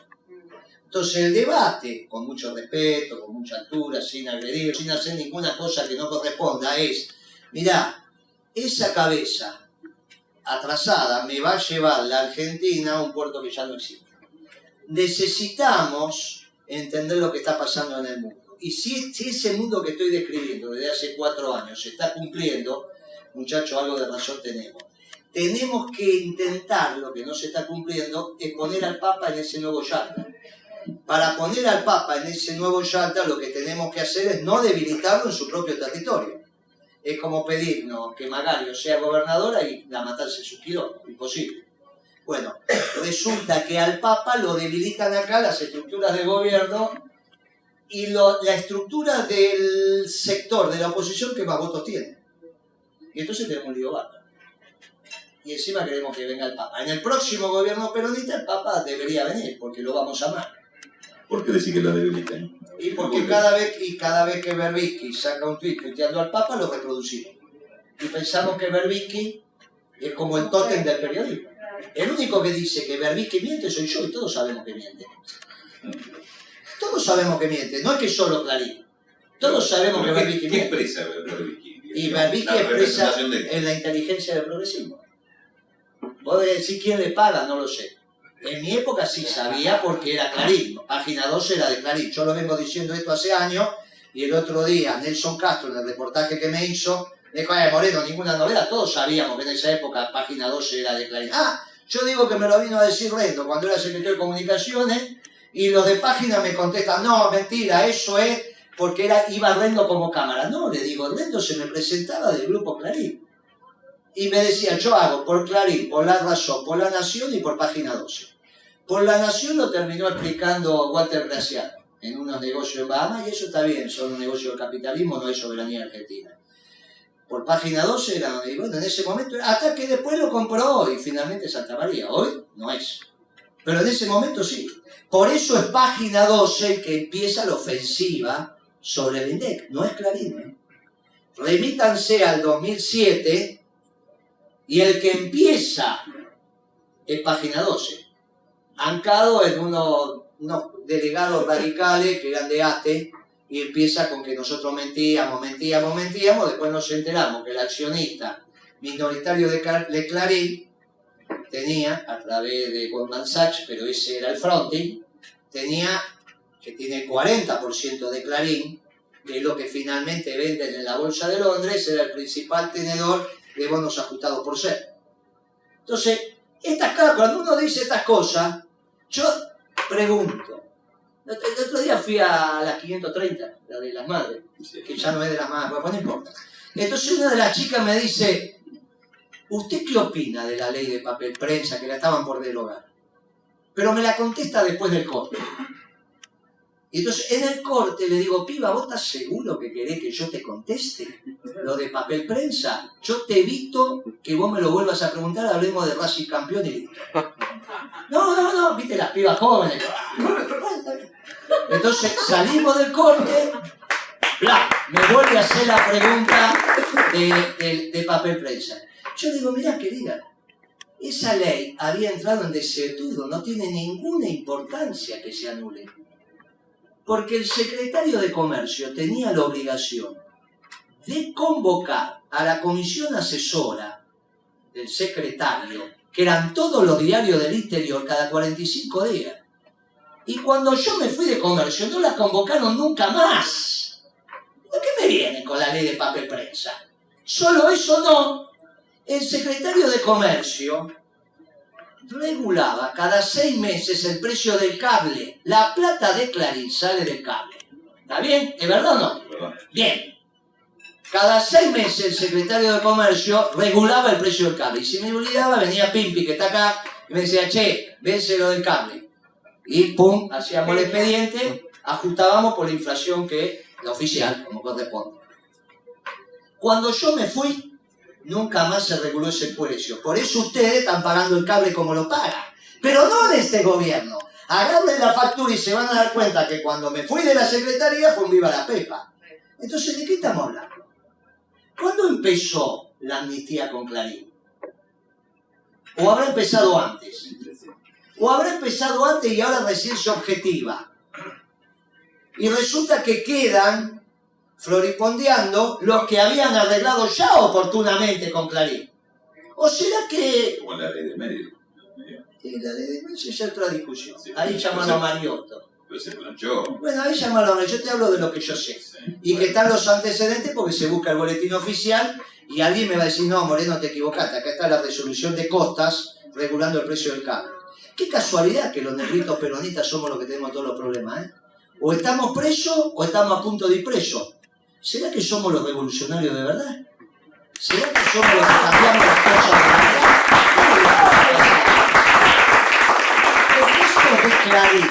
Entonces el debate, con mucho respeto, con mucha altura, sin agredir, sin hacer ninguna cosa que no corresponda, es, mirá, esa cabeza atrasada me va a llevar la Argentina a un puerto que ya no existe. Necesitamos entender lo que está pasando en el mundo. Y si, si ese mundo que estoy describiendo desde hace cuatro años se está cumpliendo, muchachos, algo de razón tenemos. Tenemos que intentar lo que no se está cumpliendo, es poner al Papa en ese nuevo Yalta. Para poner al Papa en ese nuevo Yalta, lo que tenemos que hacer es no debilitarlo en su propio territorio. Es como pedirnos que Magario sea gobernadora y la matarse su quilombo. Imposible. Bueno, resulta que al Papa lo debilitan acá las estructuras de gobierno y lo- la estructura del sector de la oposición que más votos tiene. Y entonces tenemos un lío bárbaro. Y encima queremos que venga el Papa. En el próximo gobierno peronista el Papa debería venir, porque lo vamos a amar. ¿Por qué decir que lo debilitan? Y porque cada vez, y cada vez que Berbisky saca un tweet puteando al Papa, lo reproducimos. Y pensamos que Berbisky es como el tótem del periodismo. El único que dice que Berbisky miente soy yo y todos sabemos que miente. Todos sabemos que miente, no es que solo Clarín. Todos sabemos que ¿Qué, Berbisky qué miente. expresa Berbisky? Y Berbisky expresa de... en la inteligencia del progresismo. Vos decir quién le paga, no lo sé. En mi época sí sabía porque era Clarín. Página 12 era de Clarín. Yo lo vengo diciendo esto hace años y el otro día Nelson Castro, en el reportaje que me hizo, dijo, "Ay, Moreno, ninguna novedad. Todos sabíamos que en esa época página 12 era de Clarín. Ah, yo digo que me lo vino a decir Rendo cuando era secretario de Comunicaciones y los de página me contestan, no, mentira, eso es porque era, iba Rendo como cámara. No, le digo, Rendo se me presentaba del grupo Clarín. Y me decía, yo hago por Clarín, por La Razón, por La Nación y por Página 12. Por La Nación lo terminó explicando Walter Graciano en unos negocios en Bahamas y eso está bien, son un negocio del capitalismo, no es soberanía argentina. Por Página 12 era, y bueno, en ese momento, hasta que después lo compró y finalmente Santa María. Hoy no es. Pero en ese momento sí. Por eso es Página 12 que empieza la ofensiva sobre el INDEC, no es Clarín. ¿eh? Remítanse al 2007 y el que empieza es página 12, ancado en unos, unos delegados radicales que eran de ATE y empieza con que nosotros mentíamos, mentíamos, mentíamos, después nos enteramos que el accionista minoritario de, Clarín tenía, a través de Goldman Sachs, pero ese era el fronting, tenía, que tiene el 40% de Clarín, que es lo que finalmente venden en la Bolsa de Londres, era el principal tenedor de bonos ajustados por ser. Entonces, estas, cuando uno dice estas cosas, yo pregunto. El otro día fui a las 530, la de las madres, que ya no es de las madres, pues no importa. Entonces una de las chicas me dice, ¿usted qué opina de la ley de papel prensa que la estaban por derogar? Pero me la contesta después del corte. Y entonces en el corte le digo, piba, ¿vos estás seguro que querés que yo te conteste lo de papel prensa? Yo te evito que vos me lo vuelvas a preguntar, hablemos de Racing campeón y listo. No, no, no, viste las pibas jóvenes. Entonces salimos del corte, bla, me vuelve a hacer la pregunta de, de- de papel prensa. Yo digo, mirá querida, esa ley había entrado en desuetudo, no tiene ninguna importancia que se anule. Porque el secretario de Comercio tenía la obligación de convocar a la comisión asesora del secretario, que eran todos los diarios del interior, cada 45 días. Y cuando yo me fui de comercio, no la convocaron nunca más. ¿De qué me viene con la ley de papel prensa? Solo eso no. El secretario de comercio regulaba cada seis meses el precio del cable. La plata de Clarín sale del cable. ¿Está bien? ¿Es verdad o no? Bien. Cada seis meses el secretario de Comercio regulaba el precio del cable. Y si me olvidaba, venía Pimpi, que está acá, y me decía, che, vence lo del cable. Y pum, hacíamos el expediente, ajustábamos por la inflación que la oficial, como corresponde. Cuando yo me fui, nunca más se reguló ese precio. Por eso ustedes están pagando el cable como lo pagan. Pero no en este gobierno. Agarren la factura y se van a dar cuenta que cuando me fui de la secretaría fue un viva la pepa. Entonces, ¿de qué estamos hablando? ¿Cuándo empezó la amnistía con Clarín? ¿O habrá empezado antes? ¿O habrá empezado antes y ahora recién se objetiva? Y resulta que quedan floripondeando los que habían arreglado ya oportunamente con Clarín. ¿O será que Como la ley de medios. y la de demencia es otra discusión? Sí, Ahí sí. a Mariotto. Pero se planchó. Bueno, ahí llamaron, yo te hablo de lo que yo sé. Sí. Y que están los antecedentes porque se busca el boletín oficial y alguien me va a decir, no, Moreno, te equivocaste, acá está la resolución de costas regulando el precio del cable. Qué casualidad que los negritos peronistas somos los que tenemos todos los problemas, ¿eh? O estamos presos o estamos a punto de ir presos. ¿Será que somos los revolucionarios de verdad? ¿Será que somos los que cambiamos las cosas de verdad? Porque esto de Clarín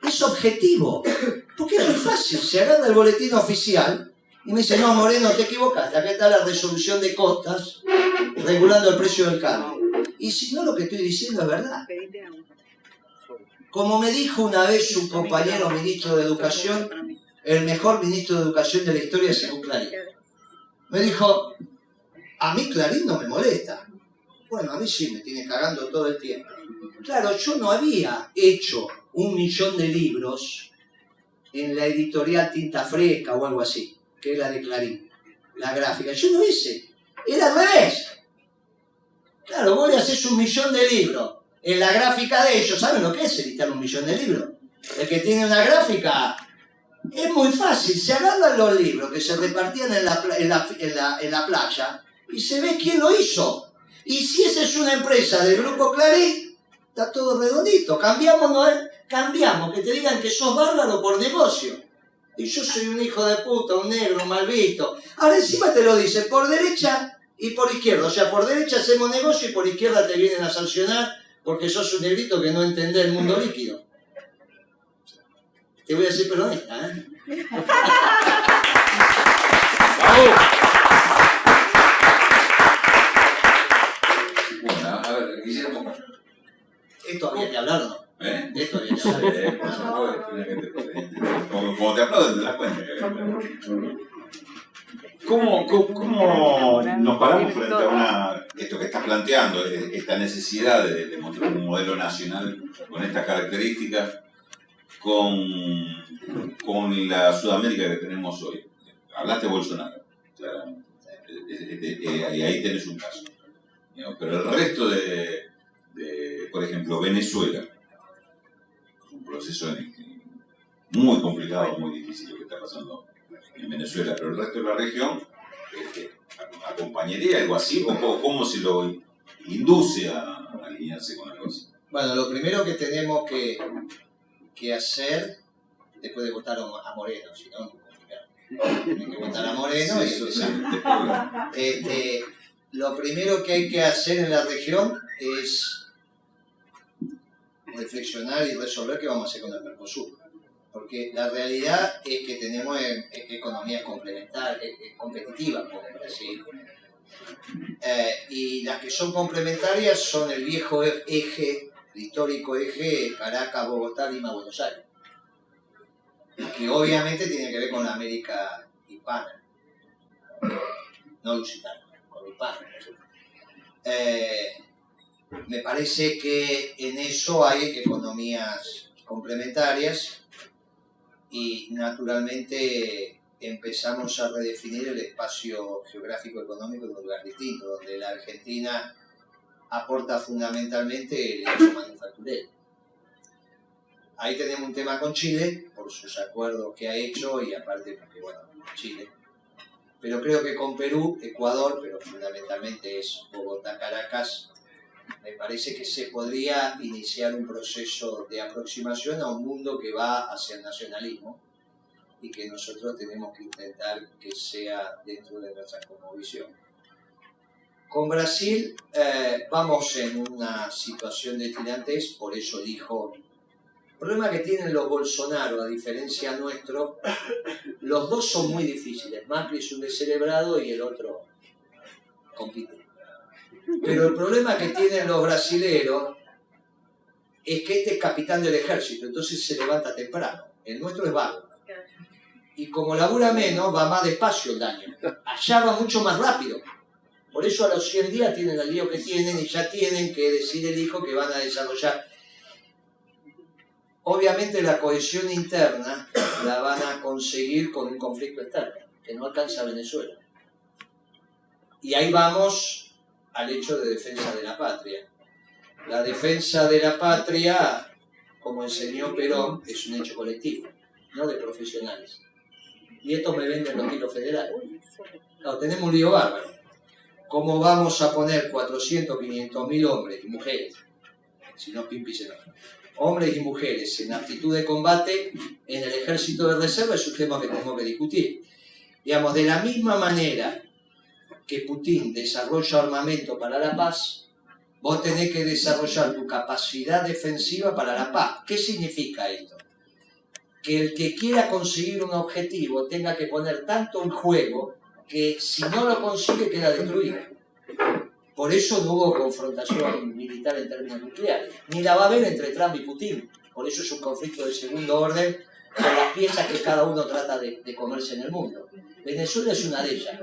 es objetivo. Porque es muy fácil. Se agarra el boletín oficial y me dice, no, Moreno, te equivocaste. Acá está la resolución de costas regulando el precio del cable. Y si no, lo que estoy diciendo es verdad. Como me dijo una vez un compañero ministro de Educación, el mejor ministro de Educación de la historia según Clarín. Me dijo, a mí Clarín no me molesta. Bueno, a mí sí, me tiene cagando todo el tiempo. Claro, yo no había hecho un millón de libros en la editorial Tinta Fresca o algo así, que era de Clarín, la gráfica. Yo no hice, era al revés. Claro, vos le haces un millón de libros en la gráfica de ellos. ¿Saben lo que es editar un millón de libros? El que tiene una gráfica es muy fácil. Se agarran los libros que se repartían en la, playa y se ve quién lo hizo. Y si esa es una empresa del grupo Clarín, está todo redondito. Cambiamos, ¿no? es? Cambiamos, que te digan que sos bárbaro por negocio. Y yo soy un hijo de puta, un negro, un mal visto. Ahora encima te lo dicen por derecha y por izquierda. O sea, por derecha hacemos negocio y por izquierda te vienen a sancionar porque sos un negrito que no entendés el mundo líquido. Te voy a decir peronista, ¿eh? Bueno, a ver, Guillermo. Esto había que hablar no. ¿Eh? Esto había que Sí, hablar. por supuesto, tiene que te- Como, como te aplauden, te das cuenta. ¿Cómo, cómo, cómo nos paramos frente a una, esto que estás planteando, eh, esta necesidad de, de mostrar un modelo nacional con estas características, con, con la Sudamérica que tenemos hoy? Hablaste de Bolsonaro, claramente. Eh, eh, eh, y ahí tenés un caso. Pero el resto de, de, por ejemplo, Venezuela, es un proceso muy complicado, muy difícil lo que está pasando en Venezuela, pero el resto de la región este, acompañaría algo así, o cómo se lo induce a alinearse con algo así. Bueno, lo primero que tenemos que, que hacer, después de votar a Moreno, si no. Tienen que votar a Moreno y Eso Este, lo primero que hay que hacer en la región es reflexionar y resolver qué vamos a hacer con el Mercosur. Porque la realidad es que tenemos eh, eh, economías complementarias, eh, competitivas con Brasil. Eh, y las que son complementarias son el viejo e- eje, el histórico eje Caracas, Bogotá, Lima, Buenos Aires. Que obviamente tiene que ver con la América hispana. no Lusitano, con padres. Eh, me parece que en eso hay economías complementarias y naturalmente empezamos a redefinir el espacio geográfico económico en un lugar distinto, donde la Argentina aporta fundamentalmente el hecho manufacturero. Ahí tenemos un tema con Chile, por sus acuerdos que ha hecho y aparte porque, bueno, Chile. Pero creo que con Perú, Ecuador, pero fundamentalmente es Bogotá, Caracas, me parece que se podría iniciar un proceso de aproximación a un mundo que va hacia el nacionalismo y que nosotros tenemos que intentar que sea dentro de nuestra cosmovisión. Con Brasil eh, vamos en una situación de tirantes, por eso elijo. El problema que tienen los Bolsonaro, a diferencia nuestro, los dos son muy difíciles. Macri es un descerebrado y el otro compite. Pero el problema que tienen los brasileros es que este es capitán del ejército, entonces se levanta temprano. El nuestro es vago. Y como labura menos, va más despacio el daño. Allá va mucho más rápido. Por eso a los 100 días tienen el lío que tienen y ya tienen que decir el hijo que van a desarrollar. Obviamente la cohesión interna la van a conseguir con un conflicto externo, que no alcanza a Venezuela. Y ahí vamos al hecho de defensa de la patria. La defensa de la patria, como enseñó Perón, es un hecho colectivo, no de profesionales. Y esto me venden los tiros federales. No, tenemos un lío bárbaro. ¿Cómo vamos a poner 400, 500 mil hombres y mujeres? Si no, Pimpi se Hombres y mujeres en actitud de combate en el ejército de reserva es un tema que tenemos que discutir. Digamos, de la misma manera que Putin desarrolla armamento para la paz, vos tenés que desarrollar tu capacidad defensiva para la paz. ¿Qué significa esto? Que el que quiera conseguir un objetivo tenga que poner tanto en juego que si no lo consigue queda destruido. Por eso no hubo confrontación militar en términos nucleares. Ni la va a haber entre Trump y Putin. Por eso es un conflicto de segundo orden con las piezas que cada uno trata de, de comerse en el mundo. Venezuela es una de ellas.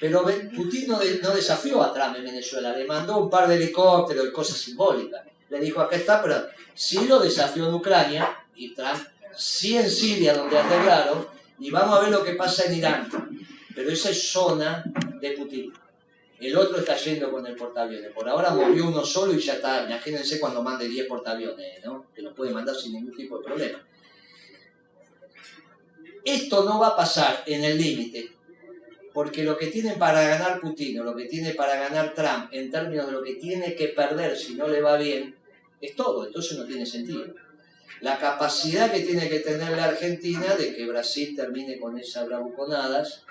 Pero Putin no, desafió a Trump en Venezuela, le mandó un par de helicópteros y cosas simbólicas. Le dijo, acá está, pero sí lo desafió en Ucrania y Trump sí en Siria, donde arreglaron, y vamos a ver lo que pasa en Irán. Pero esa es zona de Putin. El otro está yendo con el portaaviones. Por ahora movió uno solo y ya está. Imagínense cuando mande 10 portaaviones, ¿no? Que lo puede mandar sin ningún tipo de problema. Esto no va a pasar en el límite porque lo que tiene para ganar Putin o lo que tiene para ganar Trump en términos de lo que tiene que perder si no le va bien, es todo, entonces no tiene sentido. La capacidad que tiene que tener la Argentina de que Brasil termine con esas bravuconadas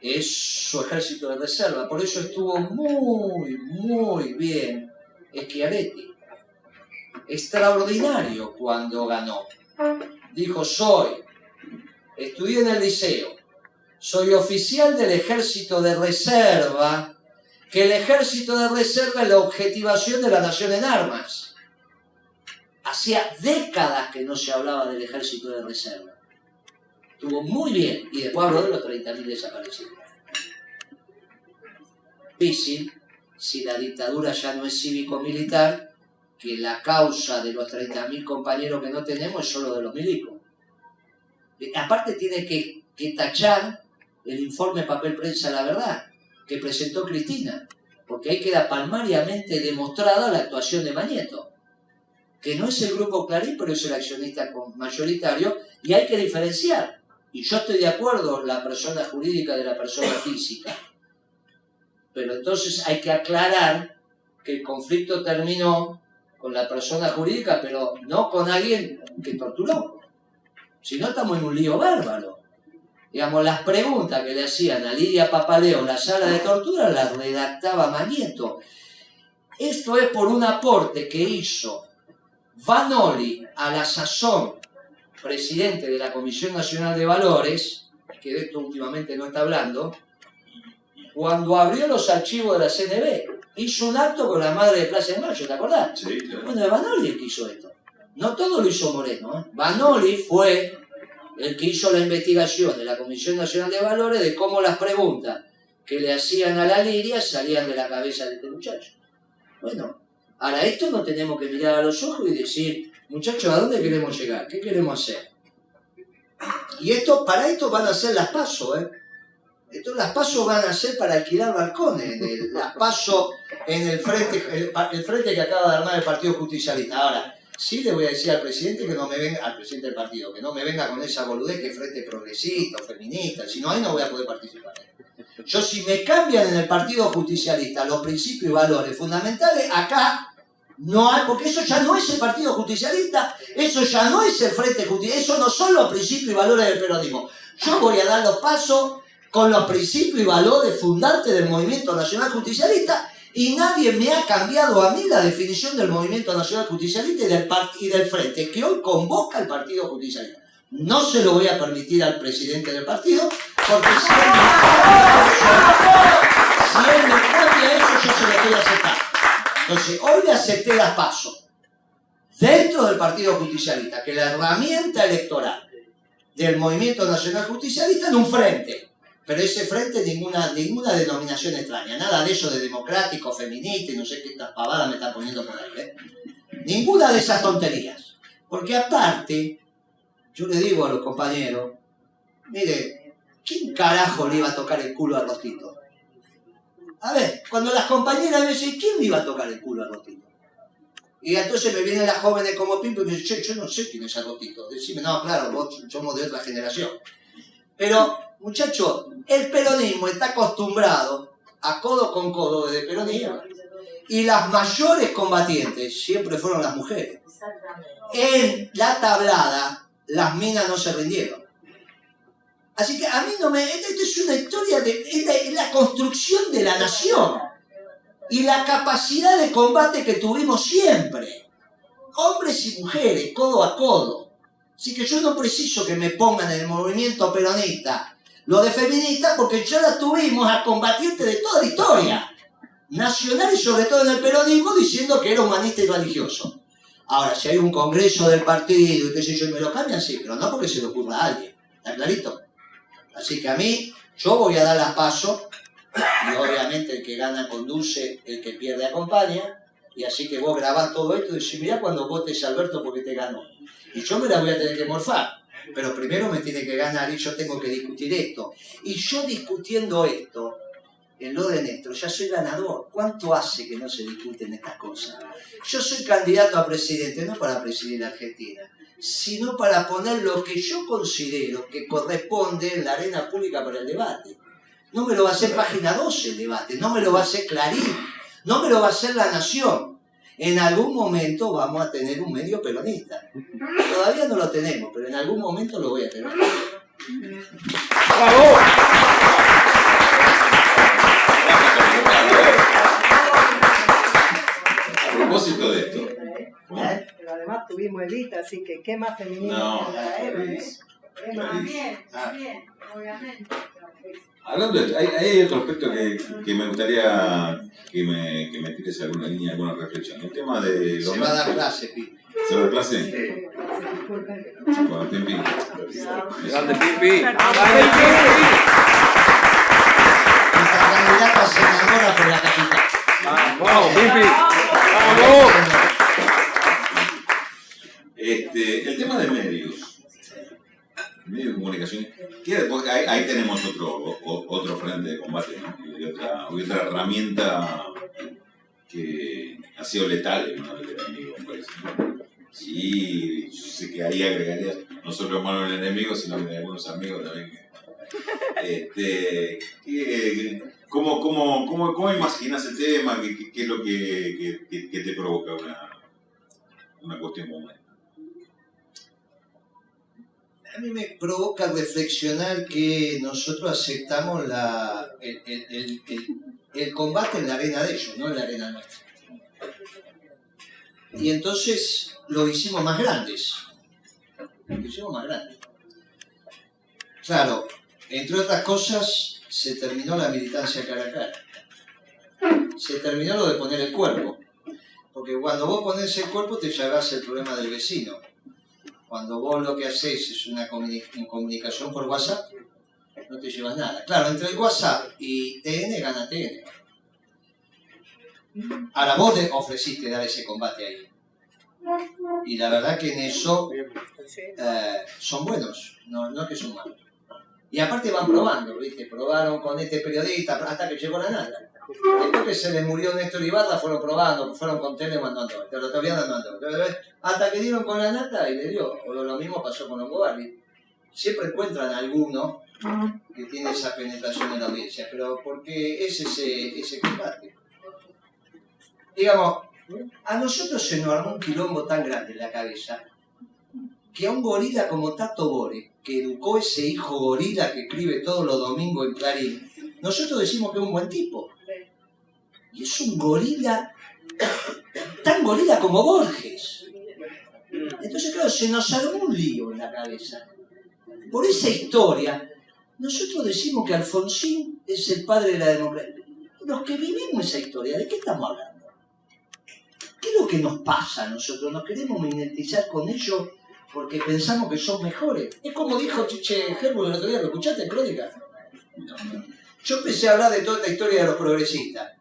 es su ejército de reserva. Por eso estuvo muy, muy bien Schiaretti. Extraordinario cuando ganó. Dijo, soy, estudié en el liceo, soy oficial del ejército de reserva, que el ejército de reserva es la objetivación de la nación en armas. Hacía décadas que no se hablaba del ejército de reserva. Estuvo muy bien, y después habló de los 30.000 desaparecidos. Difícil, si la dictadura ya no es cívico-militar, que la causa de los 30.000 compañeros que no tenemos es solo de los milicos. Aparte tiene que, que tachar el informe papel prensa La Verdad que presentó Cristina, porque ahí queda palmariamente demostrada la actuación de Mañeto, que no es el grupo Clarín, pero es el accionista mayoritario, y hay que diferenciar. Y yo estoy de acuerdo la persona jurídica de la persona física, pero entonces hay que aclarar que el conflicto terminó con la persona jurídica, pero no con alguien que torturó. Si no, estamos en un lío bárbaro digamos, las preguntas que le hacían a Lidia Papaleo en la sala de tortura las redactaba Magneto. Esto es por un aporte que hizo Vanoli a la sazón presidente de la Comisión Nacional de Valores, que de esto últimamente no está hablando, cuando abrió los archivos de la CNB, hizo un acto con la madre de Plaza de Mayo, ¿te acordás? Sí, claro. Bueno, de Vanoli el que hizo esto. No todo lo hizo Moreno. ¿eh? Vanoli fue el que hizo la investigación de la Comisión Nacional de Valores de cómo las preguntas que le hacían a la liria salían de la cabeza de este muchacho. Bueno, ahora esto no tenemos que mirar a los ojos y decir, muchachos, ¿a dónde queremos llegar? ¿Qué queremos hacer? Y esto, para esto van a ser las pasos, ¿eh? Esto, las pasos van a ser para alquilar balcones. las pasos en el frente, el frente que acaba de armar el Partido Justicialista. Ahora, sí le voy a decir al presidente que no me venga, al presidente del partido, que no me venga con esa boludez que es frente progresista o feminista, si no ahí no voy a poder participar. Yo si me cambian en el Partido Justicialista los principios y valores fundamentales, acá no hay, porque eso ya no es el Partido Justicialista, eso ya no es el Frente Justicialista, eso no son los principios y valores del peronismo. Yo voy a dar los pasos con los principios y valores fundantes del Movimiento Nacional Justicialista y nadie me ha cambiado a mí la definición del Movimiento Nacional Justicialista y del, y del Frente, que hoy convoca el Partido Justicialista. No se lo voy a permitir al presidente del partido, porque si él me cambia eso, yo se lo voy a aceptar. Entonces, hoy le acepté las pasos dentro del Partido Justicialista, que la herramienta electoral del Movimiento Nacional Justicialista en un frente. Pero ese frente ninguna, ninguna denominación extraña, nada de eso de democrático, feminista y no sé qué pavada me están poniendo por ahí. ¿eh? Ninguna de esas tonterías. Porque aparte, yo le digo a los compañeros, mire, ¿quién carajo le iba a tocar el culo a Rostito? A ver, cuando las compañeras me dicen, ¿quién le iba a tocar el culo a Rostito? Y entonces me vienen las jóvenes como Pimpo y me dicen, che, yo no sé quién es Agostito. Decime, no, claro, vos somos de otra generación. Pero, muchachos, el peronismo está acostumbrado a codo con codo desde peronismo. Y las mayores combatientes siempre fueron las mujeres. En la tablada, las minas no se rindieron. Así que a mí no me... Esto es una historia de... Es la, es la construcción de la nación. Y la capacidad de combate que tuvimos siempre. Hombres y mujeres, codo a codo. Así que yo no preciso que me pongan en el movimiento peronista lo de feminista porque ya la tuvimos a combatientes de toda la historia. Nacional y sobre todo en el peronismo diciendo que era humanista y religioso. Ahora, si hay un congreso del partido y qué sé yo, me lo cambian, sí, pero no porque se le ocurra a alguien. ¿Está clarito? Así que a mí, yo voy a dar las pasos y obviamente el que gana conduce, el que pierde acompaña. Y así que vos grabás todo esto y decís, mirá cuando votes Alberto porque te ganó. Y yo me la voy a tener que morfar. Pero primero me tiene que ganar y yo tengo que discutir esto. Y yo discutiendo esto, en lo de Néstor, ya soy ganador. ¿Cuánto hace que no se discuten estas cosas? Yo soy candidato a presidente, no para presidir la Argentina, sino para poner lo que yo considero que corresponde en la arena pública para el debate. No me lo va a hacer página 12 el debate, no me lo va a hacer Clarín, no me lo va a hacer La Nación. En algún momento vamos a tener un medio peronista. Todavía no lo tenemos, pero en algún momento lo voy a tener. A propósito de esto, ¿Eh? Pero además tuvimos Evita, así que qué más femenino No. la Eva, ¿eh? También, Ah. también, obviamente. hablando de, hay, hay otro aspecto que, que me gustaría que me, que me tires alguna línea, alguna reflexión. El tema de los Se va a dar clase, Pi. ¿Se va a dar clase? Disculpen. Con Tempi. Grande Pipi. Nuestra candidata senadora por la capital. Vamos, Pipi. Este, el tema de medios. Medios de comunicación. ahí, tenemos otro, otro frente de combate, ¿no? Y otra, herramienta que ha sido letal en enemigo, me parece. Sí, yo sé que ahí agregaría no solo malo el enemigo, sino que algunos amigos también. Este, ¿qué- cómo, cómo, cómo, ¿Cómo imaginas el tema? ¿Qué, es lo que, te provoca una, una cuestión como esta? A mí me provoca reflexionar que nosotros aceptamos la, el- el- el combate en la arena de ellos, no en la arena nuestra. Y entonces lo hicimos más grandes. Lo hicimos más grandes. Claro, entre otras cosas, se terminó la militancia cara a cara. Se terminó lo de poner el cuerpo. Porque cuando vos pones el cuerpo te llevas el problema del vecino. Cuando vos lo que haces es una comuni- comunicación por WhatsApp, no te llevas nada. Claro, entre el WhatsApp y TN gana TN. Ahora vos te ofreciste dar ese combate ahí. Y la verdad que en eso eh, son buenos, no, no que son malos. Y aparte van probando, ¿viste? Probaron con este periodista hasta que llegó la nada. Después que se les murió Néstor Ibarra, fueron probando, fueron con tele mandando, todavía no mandó. Hasta que dieron con la nata y le dio. O lo mismo pasó con Longobardi. Siempre encuentran alguno que tiene esa penetración en la audiencia, pero porque es ese, ese combate. Digamos, a nosotros se nos armó un quilombo tan grande en la cabeza que a un gorila como Tato Bore, que educó ese hijo gorila que escribe todos los domingos en Clarín, nosotros decimos que es un buen tipo. Y es un gorila, tan gorila como Borges. Entonces, claro, se nos armó un lío en la cabeza. Por esa historia, nosotros decimos que Alfonsín es el padre de la democracia. Los que vivimos esa historia, ¿de qué estamos hablando? ¿Qué es lo que nos pasa a nosotros? Nos queremos mimetizar con ellos porque pensamos que son mejores. Es como dijo Chiche Herbo el otro día, ¿lo escuchaste en Crónica? Yo empecé a hablar de toda esta historia de los progresistas.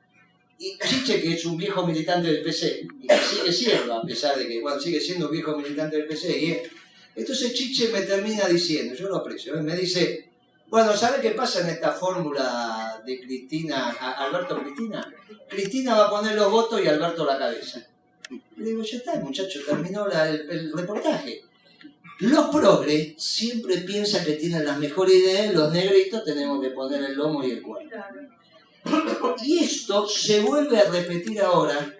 Y Chiche, que es un viejo militante del PC, y que sigue siendo, a pesar de que sigue siendo un viejo militante del PC, y es- entonces Chiche me termina diciendo, yo lo aprecio, ¿eh? me dice, bueno, ¿sabe qué pasa en esta fórmula de Cristina, Alberto Cristina? Cristina va a poner los votos y Alberto la cabeza. Le digo, ya está, muchacho, terminó el, el reportaje. Los progres siempre piensan que tienen las mejores ideas, los negritos tenemos que poner el lomo y el cuerpo. Y esto se vuelve a repetir ahora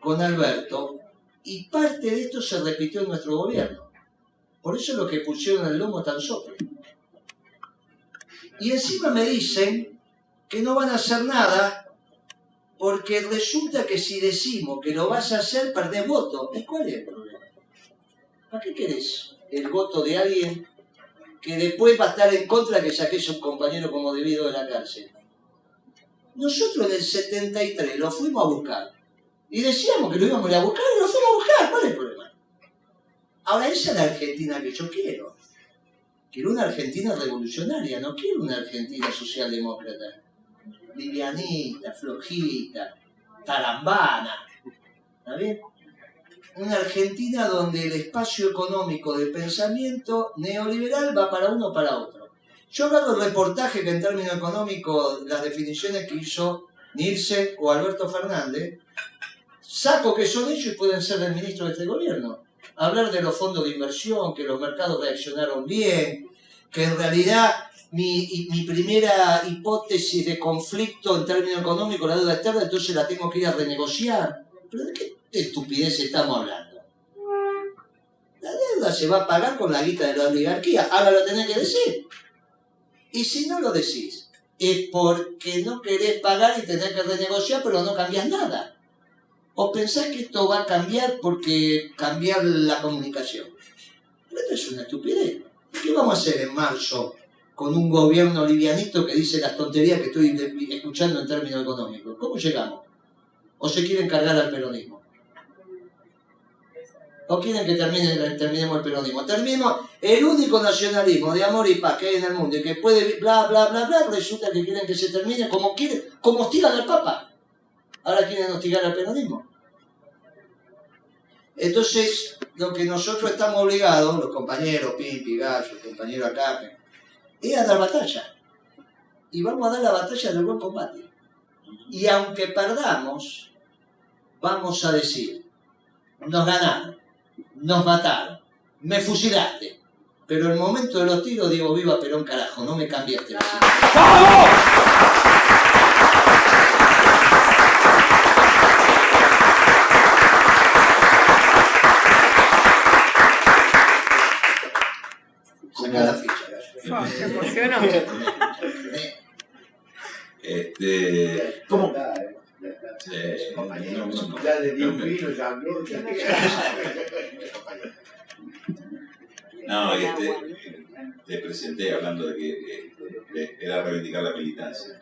con Alberto, y parte de esto se repitió en nuestro gobierno. Por eso es lo que pusieron el lomo tan sople. Y encima me dicen que no van a hacer nada porque resulta que si decimos que lo vas a hacer, perdés voto. ¿Y cuál es el problema? ¿Para qué querés el voto de alguien que después va a estar en contra de que saques a un compañero como debido de la cárcel? Nosotros en el 73 lo fuimos a buscar. Y decíamos que lo íbamos a buscar y lo fuimos a buscar. ¿Cuál es el problema? Ahora, esa es la Argentina que yo quiero. Quiero una Argentina revolucionaria, no quiero una Argentina socialdemócrata. Livianita, flojita, tarambana. ¿Está bien? Una Argentina donde el espacio económico del pensamiento neoliberal va para uno o para otro. Yo agarro el reportaje que en términos económicos, las definiciones que hizo Nielsen o Alberto Fernández, saco que son ellos y pueden ser del ministro de este gobierno. Hablar de los fondos de inversión, que los mercados reaccionaron bien, que en realidad mi, mi primera hipótesis de conflicto en términos económicos, la deuda externa, entonces la tengo que ir a renegociar. ¿Pero de qué estupidez estamos hablando? La deuda se va a pagar con la guita de la oligarquía. Ahora lo tenés que decir. Y si no lo decís, es porque no querés pagar y tenés que renegociar, pero no cambias nada. ¿O pensás que esto va a cambiar porque cambiar la comunicación? Pero esto es una estupidez. ¿Qué vamos a hacer en marzo con un gobierno livianito que dice las tonterías que estoy escuchando en términos económicos? ¿Cómo llegamos? ¿O se quieren cargar al peronismo? ¿O quieren que termine, terminemos el peronismo? Terminemos el único nacionalismo de amor y paz que hay en el mundo y que puede bla, bla, bla, bla, resulta que quieren que se termine como quieren, como hostigan al Papa. Ahora quieren hostigar al peronismo. Entonces, lo que nosotros estamos obligados, los compañeros, Pimpi, Gallo, el compañero acá, es a dar batalla. Y vamos a dar la batalla del buen combate. Y aunque perdamos, vamos a decir, nos ganaron, nos mataron, me fusilaste. Pero en el momento de los tiros digo, viva Perón, carajo, no me cambiaste. Sacá Eh, Este, ¿Cómo? ya- no, este, te presenté hablando de que eh, era reivindicar la militancia.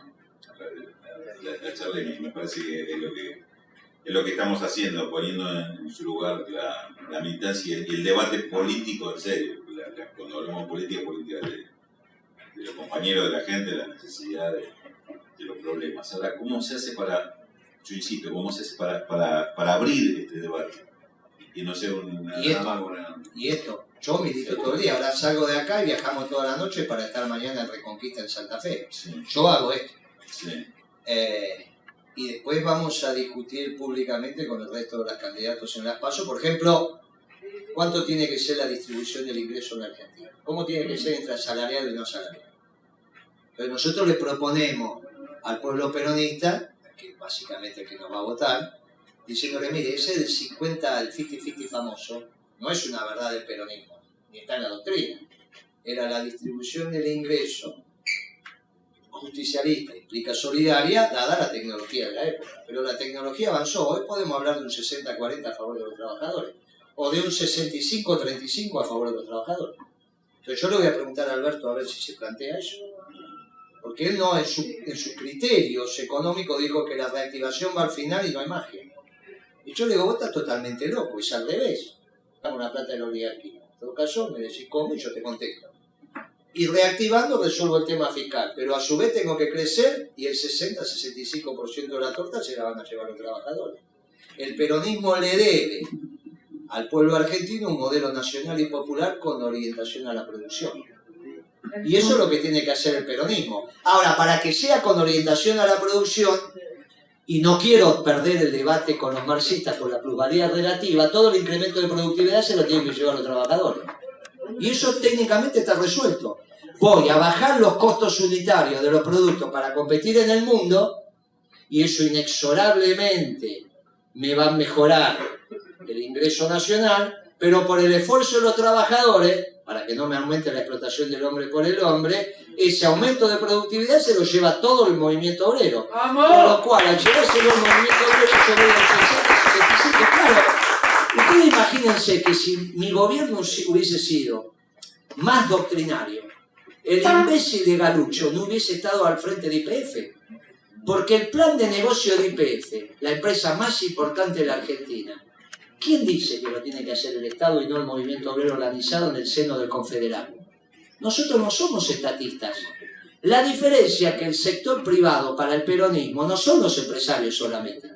La, la charla y me parece que es lo que es lo que estamos haciendo, poniendo en, su lugar la, la militancia y el, debate político en serio. La- la- cuando hablamos de política, política de, de los compañeros, de la gente, la necesidad de, de los problemas. Ahora, ¿cómo se hace para, yo insisto, cómo se hace para, para, para abrir este debate? Y no sea una, Y esto- una- Y esto, yo milito todo el día, ahora salgo de acá y viajamos toda la noche para estar mañana en Reconquista en Santa Fe. Sí, Yo hago esto. sí, Eh, y después vamos a discutir públicamente con el resto de los candidatos en las PASO, por ejemplo, cuánto tiene que ser la distribución del ingreso en la Argentina, cómo tiene que ser entre asalariado y no asalariado. Entonces nosotros le proponemos al pueblo peronista, que básicamente el que nos va a votar, diciéndole, mire, ese del 50, el 50-50 famoso, no es una verdad del peronismo, ni está en la doctrina. Era la distribución del ingreso justicialista, implica solidaria, dada la tecnología de la época. Pero la tecnología avanzó. Hoy podemos hablar de un 60-40 a favor de los trabajadores, o de un 65-35 a favor de los trabajadores. Entonces yo le voy a preguntar a Alberto a ver si se plantea eso. Porque él no, en, su- en sus criterios económicos, dijo que la reactivación va al final y no hay magia. Y yo le digo, vos estás totalmente loco, es al revés. Dame una plata de la oligarquía. En todo caso, me decís cómo y yo te contesto y reactivando resuelvo el tema fiscal, pero a su vez tengo que crecer y el 60-65% de la torta se la van a llevar los trabajadores. El peronismo le debe al pueblo argentino un modelo nacional y popular con orientación a la producción. Y eso es lo que tiene que hacer el peronismo. Ahora, para que sea con orientación a la producción, y no quiero perder el debate con los marxistas por la plusvalía relativa, todo el incremento de productividad se lo tienen que llevar los trabajadores. Y eso técnicamente está resuelto. Voy a bajar los costos unitarios de los productos para competir en el mundo y eso inexorablemente me va a mejorar el ingreso nacional, pero por el esfuerzo de los trabajadores, para que no me aumente la explotación del hombre por el hombre, ese aumento de productividad se lo lleva todo el movimiento obrero. Con lo cual, al llevárselo el movimiento obrero, al 60, 65, claro. Ustedes imagínense que si mi gobierno hubiese sido más doctrinario, el imbécil de Galucho no hubiese estado al frente de IPF. Porque el plan de negocio de IPF, la empresa más importante de la Argentina, ¿quién dice que lo tiene que hacer el Estado y no el movimiento obrero organizado en el seno del confederal? Nosotros no somos estatistas. La diferencia que el sector privado para el peronismo no son los empresarios solamente.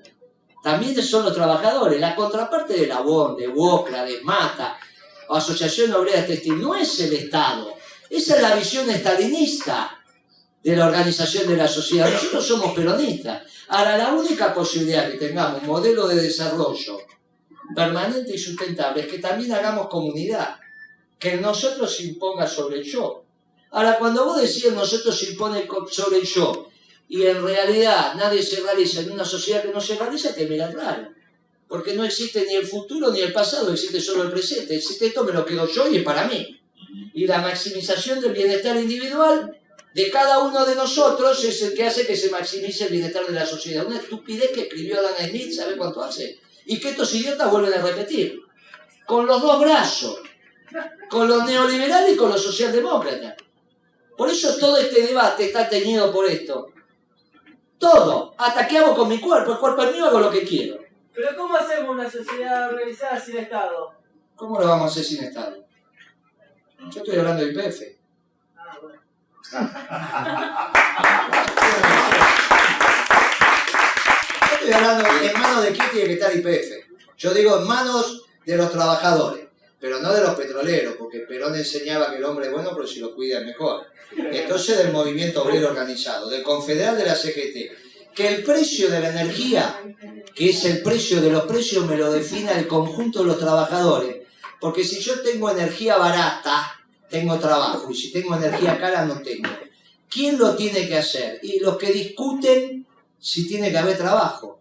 También son los trabajadores. La contraparte de la UON, de WOCRA, de MATA, o Asociación Obrera Textil, no es el Estado. Esa es la visión estalinista de la organización de la sociedad. Nosotros somos peronistas. Ahora, la única posibilidad que tengamos un modelo de desarrollo permanente y sustentable es que también hagamos comunidad, que nosotros se imponga sobre el yo. Ahora, cuando vos decís nosotros se impone sobre el yo, y en realidad nadie se realiza en una sociedad que no se realiza, te mira raro. Porque no existe ni el futuro ni el pasado, existe solo el presente. Existe esto, me lo quedo yo y es para mí. Y la maximización del bienestar individual de cada uno de nosotros es el que hace que se maximice el bienestar de la sociedad. Una estupidez que escribió Adam Smith, ¿sabe cuánto hace? Y que estos idiotas vuelven a repetir. Con los dos brazos. Con los neoliberales y con los socialdemócratas. Por eso todo este debate está teñido por esto. Todo. Hasta hago con mi cuerpo. El cuerpo es mío, hago lo que quiero. Pero ¿cómo hacemos una sociedad organizada sin Estado? ¿Cómo lo vamos a hacer sin Estado? Yo estoy hablando del IPF. Ah, bueno. Estoy hablando en manos de quién tiene que estar IPF. Yo digo en manos de los trabajadores, pero no de los petroleros, porque Perón enseñaba que el hombre es bueno, pero si lo cuida es mejor. Entonces del movimiento obrero organizado, del confederal de la CGT, que el precio de la energía, que es el precio de los precios, me lo defina el conjunto de los trabajadores. Porque si yo tengo energía barata, tengo trabajo, y si tengo energía cara, no tengo. ¿Quién lo tiene que hacer? Y los que discuten si tiene que haber trabajo.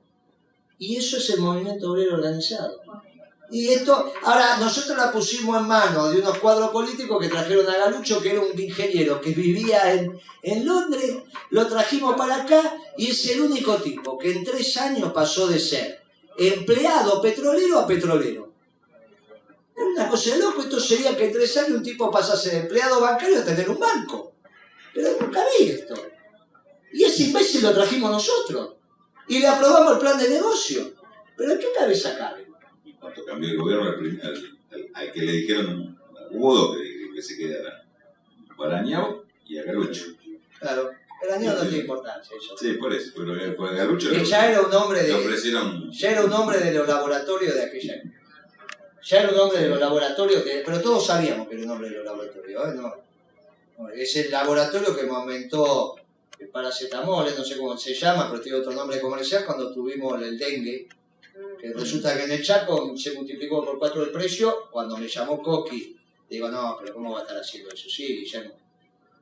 Y eso es el movimiento obrero organizado. Y esto, ahora nosotros la pusimos en manos de unos cuadros políticos que trajeron a Galucho, que era un ingeniero que vivía en, en Londres, lo trajimos para acá y es el único tipo que en tres años pasó de ser empleado petrolero a petrolero. Es una cosa de loco, esto sería que en tres años un tipo pasa a ser empleado bancario a tener un banco. Pero nunca vi esto. Y ese imbécil lo trajimos nosotros. Y le aprobamos el plan de negocio. ¿Pero qué cabeza cabe? Cuando cambió el gobierno, al, prim- al- al- al que le dijeron, hubo dos que, que se quedara. Barañao y a Galucho. Claro, año no tiene importancia eso. Sí, por eso, pero por Galucho Que ya era un hombre de, ofrecieron. ya era un hombre de los laboratorios de aquella época. Ya era un hombre de los laboratorios, que- pero todos sabíamos que era un hombre de los laboratorios. ¿eh? No, no, es el laboratorio que me aumentó el paracetamol, eh, no sé cómo se llama, pero tiene otro nombre comercial, cuando tuvimos el dengue. Que resulta que en el Chaco se multiplicó por cuatro el precio. Cuando me llamó Coqui, digo, no, pero ¿cómo va a estar haciendo eso? Sí, Guillermo.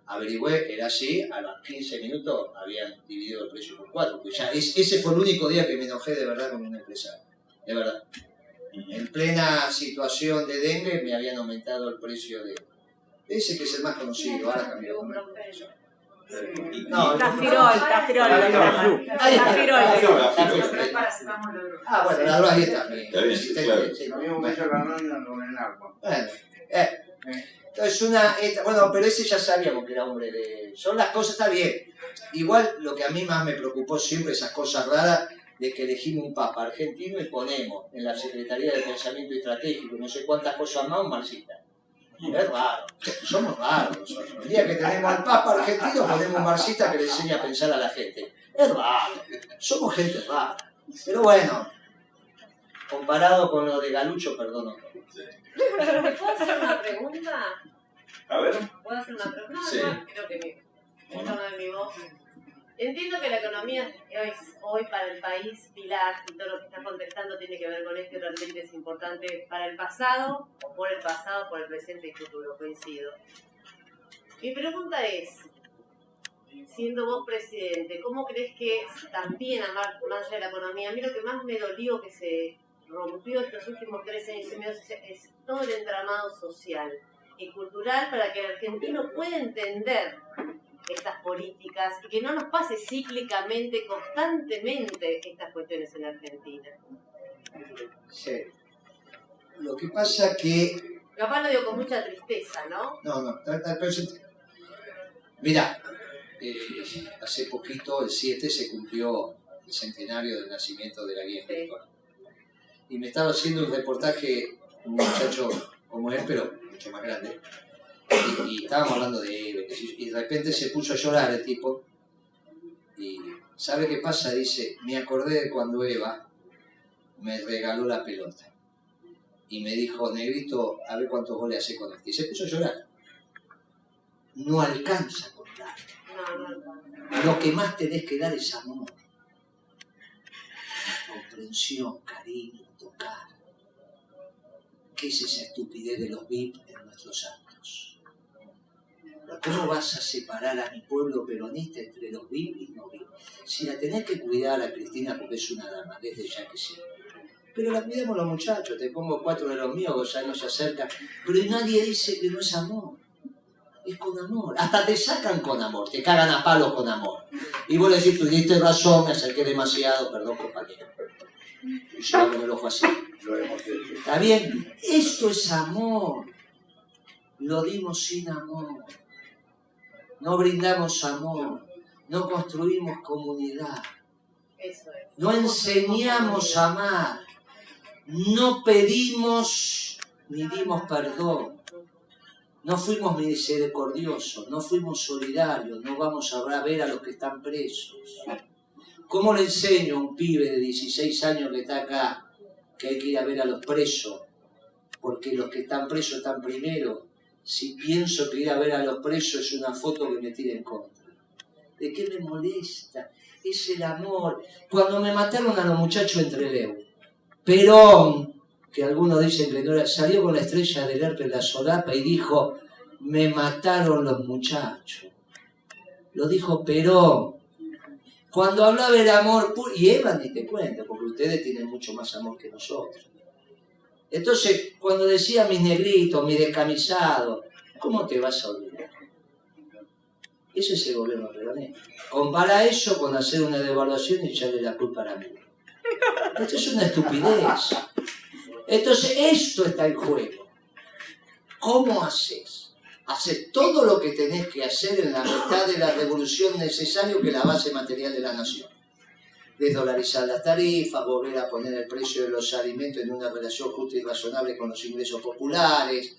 Averigüé, era así, a los 15 minutos habían dividido el precio por cuatro. Pues ya, es- ese fue el único día que me enojé de verdad con un empresario. De verdad. En plena situación de dengue me habían aumentado el precio de ese que es el más conocido, ahora cambió. ¿No? No, Tafirol, tafirol. Tafirol. Ah, bueno, la droga ahí está. mi Está bien, asistente, claro. sí. Lo mismo que hizo la nómina con el agua. Bueno, eh, entonces una, esta- bueno, pero ese ya sabíamos que era hombre de... Son las cosas, está bien. Igual lo que a mí más me preocupó siempre, esas cosas raras, de que elegimos un papa argentino y ponemos en la Secretaría de Pensamiento Estratégico, no sé cuántas cosas más, un marxista. Es raro, somos raros. El día que tenemos al papa argentino ponemos un marxista que le enseña a pensar a la gente. Es raro, somos gente rara. Pero bueno, comparado con lo de Galucho, perdono. ¿Puedo hacer una pregunta? A ver. ¿Puedo hacer una pregunta? No, Sí. no, creo que mi, esto no es mi voz. Entiendo que la economía es hoy para el país pilar y todo lo que está contestando tiene que ver con esto realmente es importante para el pasado, o por el pasado, por el presente y futuro, coincido. Mi pregunta es, siendo vos presidente, ¿cómo crees que también, más allá de la economía, a mí lo que más me dolió que se rompió estos últimos tres años y medio es todo el entramado social y cultural para que el argentino pueda entender estas políticas y que no nos pase cíclicamente, constantemente estas cuestiones en Argentina. Sí. Lo que pasa que Capaz lo digo con mucha tristeza, ¿no? No, no, Mira, eh, hace poquito, el 7, se cumplió el centenario del nacimiento de la guía Sí. Y me estaba haciendo un reportaje, un muchacho como él, pero mucho más grande. Y, y estábamos hablando de y de repente se puso a llorar el tipo. Y ¿sabe qué pasa? Dice, me acordé de cuando Eva me regaló la pelota y me dijo, negrito, a ver cuántos goles hace con este. Y se puso a llorar. No alcanza a contar. Lo que más tenés que dar es amor. Comprensión, cariño, tocar. ¿Qué es esa estupidez de los VIP en nuestros actos? ¿Cómo vas a separar a mi pueblo peronista entre los VIP y no VIP? Si la tenés que cuidar a Cristina porque es una dama, desde ya que sí. Pero la cuidamos los muchachos, te pongo cuatro de los míos, no se acercan. Pero nadie dice que no es amor. Es con amor. Hasta te sacan con amor, te cagan a palos con amor. Y vos le decís, tú diste razón, me acerqué demasiado, perdón compañero. Y yo me lo ojo así. ¿Está bien? Esto es amor. Lo dimos sin amor. No brindamos amor. No construimos comunidad. No enseñamos a amar. No pedimos ni dimos perdón. No fuimos misericordiosos, no fuimos solidarios, no vamos a ver a los que están presos. ¿Cómo le enseño a un pibe de 16 años que está acá que hay que ir a ver a los presos? Porque los que están presos están primero. Si pienso que ir a ver a los presos es una foto que me tira en contra. ¿De qué me molesta? Es el amor. Cuando me mataron a los muchachos entre Leu, Perón, que algunos dicen que no salió con la estrella del herpes en la solapa y dijo, me mataron los muchachos. Lo dijo Perón. Cuando hablaba del amor y Eva ni te cuento, porque ustedes tienen mucho más amor que nosotros. Entonces, cuando decía mis negritos, mis descamisados, ¿cómo te vas a olvidar? Ese es el gobierno peronista. Compara eso con hacer una devaluación y echarle la culpa a la amiga. Esto es una estupidez. Entonces, esto está en juego. ¿Cómo haces? Haces todo lo que tenés que hacer en la mitad de la revolución necesario que es la base material de la nación. Desdolarizar las tarifas, volver a poner el precio de los alimentos en una relación justa y razonable con los ingresos populares.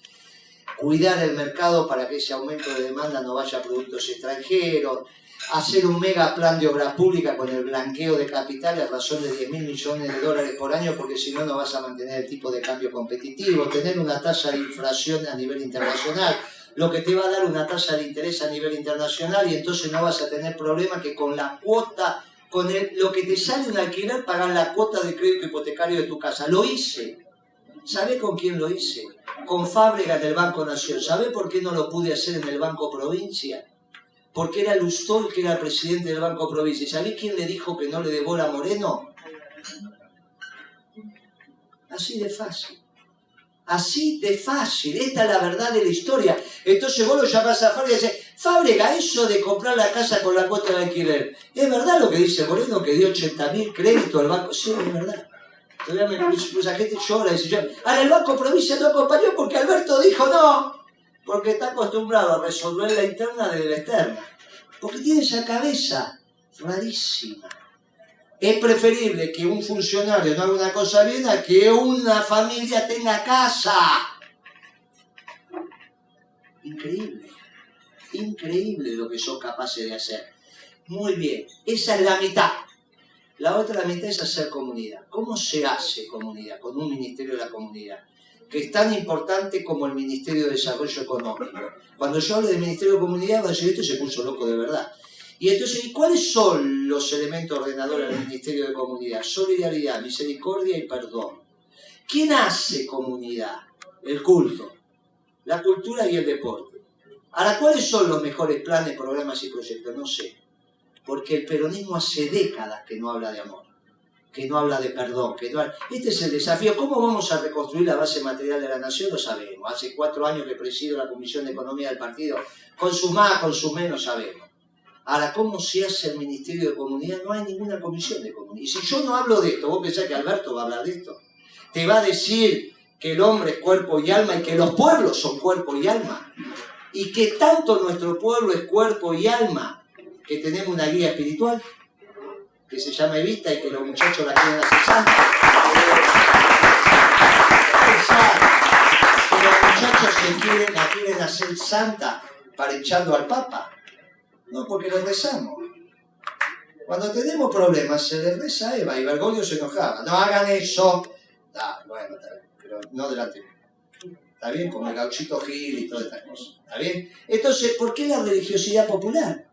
cuidar el mercado para que ese aumento de demanda no vaya a productos extranjeros, hacer un mega plan de obra pública con el blanqueo de capitales a razón de 10 mil millones de dólares por año, porque si no, no vas a mantener el tipo de cambio competitivo, tener una tasa de inflación a nivel internacional, lo que te va a dar una tasa de interés a nivel internacional y entonces no vas a tener problema que con la cuota, con lo que te sale un alquiler, pagar la cuota de crédito hipotecario de tu casa. Lo hice. ¿Sabe con quién lo hice? Con Fábrega del Banco Nación. ¿Sabe por qué no lo pude hacer en el Banco Provincia? Porque era Lustol que era presidente del Banco Provincia. ¿Y sabés quién le dijo que no le debo a Moreno? Así de fácil. Así de fácil. Esta es la verdad de la historia. Entonces vos lo llamás a Fábrega y decís, Fábrega, eso de comprar la casa con la cuota de alquiler. ¿Es verdad lo que dice Moreno que dio 80 mil créditos al banco? Sí, es verdad. Todavía me la gente llora y dice, yo, ahora el Banco Provincia no acompañó porque Alberto dijo no, porque está acostumbrado a resolver la interna de la externa. Porque tiene esa cabeza rarísima. Es preferible que un funcionario no haga una cosa bien a que una familia tenga casa. Increíble, increíble lo que son capaces de hacer. Muy bien, esa es la mitad. La otra mitad es hacer comunidad. ¿Cómo se hace comunidad? Con un Ministerio de la Comunidad, que es tan importante como el Ministerio de Desarrollo Económico. Cuando yo hablo del Ministerio de Comunidad, va a decir, esto se puso loco de verdad. Y entonces, ¿y cuáles son los elementos ordenadores del Ministerio de Comunidad? Solidaridad, misericordia y perdón. ¿Quién hace comunidad? El culto, la cultura y el deporte. Ahora, ¿cuáles son los mejores planes, programas y proyectos? No sé. Porque el peronismo hace décadas que no habla de amor, que no habla de perdón. Que no Este es el desafío. ¿Cómo vamos a reconstruir la base material de la nación? Lo sabemos. Hace cuatro años que presido la Comisión de Economía del partido. Con sus más, con sus menos, sabemos. Ahora, ¿cómo se hace el Ministerio de Comunidad? No hay ninguna comisión de comunidad. Y si yo no hablo de esto, vos pensás que Alberto va a hablar de esto. Te va a decir que el hombre es cuerpo y alma y que los pueblos son cuerpo y alma. Y que tanto nuestro pueblo es cuerpo y alma que tenemos una guía espiritual que se llama Evita y que los muchachos la quieren hacer santa. Que los muchachos se quieren, la quieren hacer santa para echando al Papa. No, porque le rezamos. Cuando tenemos problemas, se le reza Eva y Bergoglio se enojaba. No hagan eso. Ah, bueno, pero no delante. ¿Está bien? Como el gauchito Gil y todas estas cosas. ¿Está bien? Entonces, ¿por qué la religiosidad popular?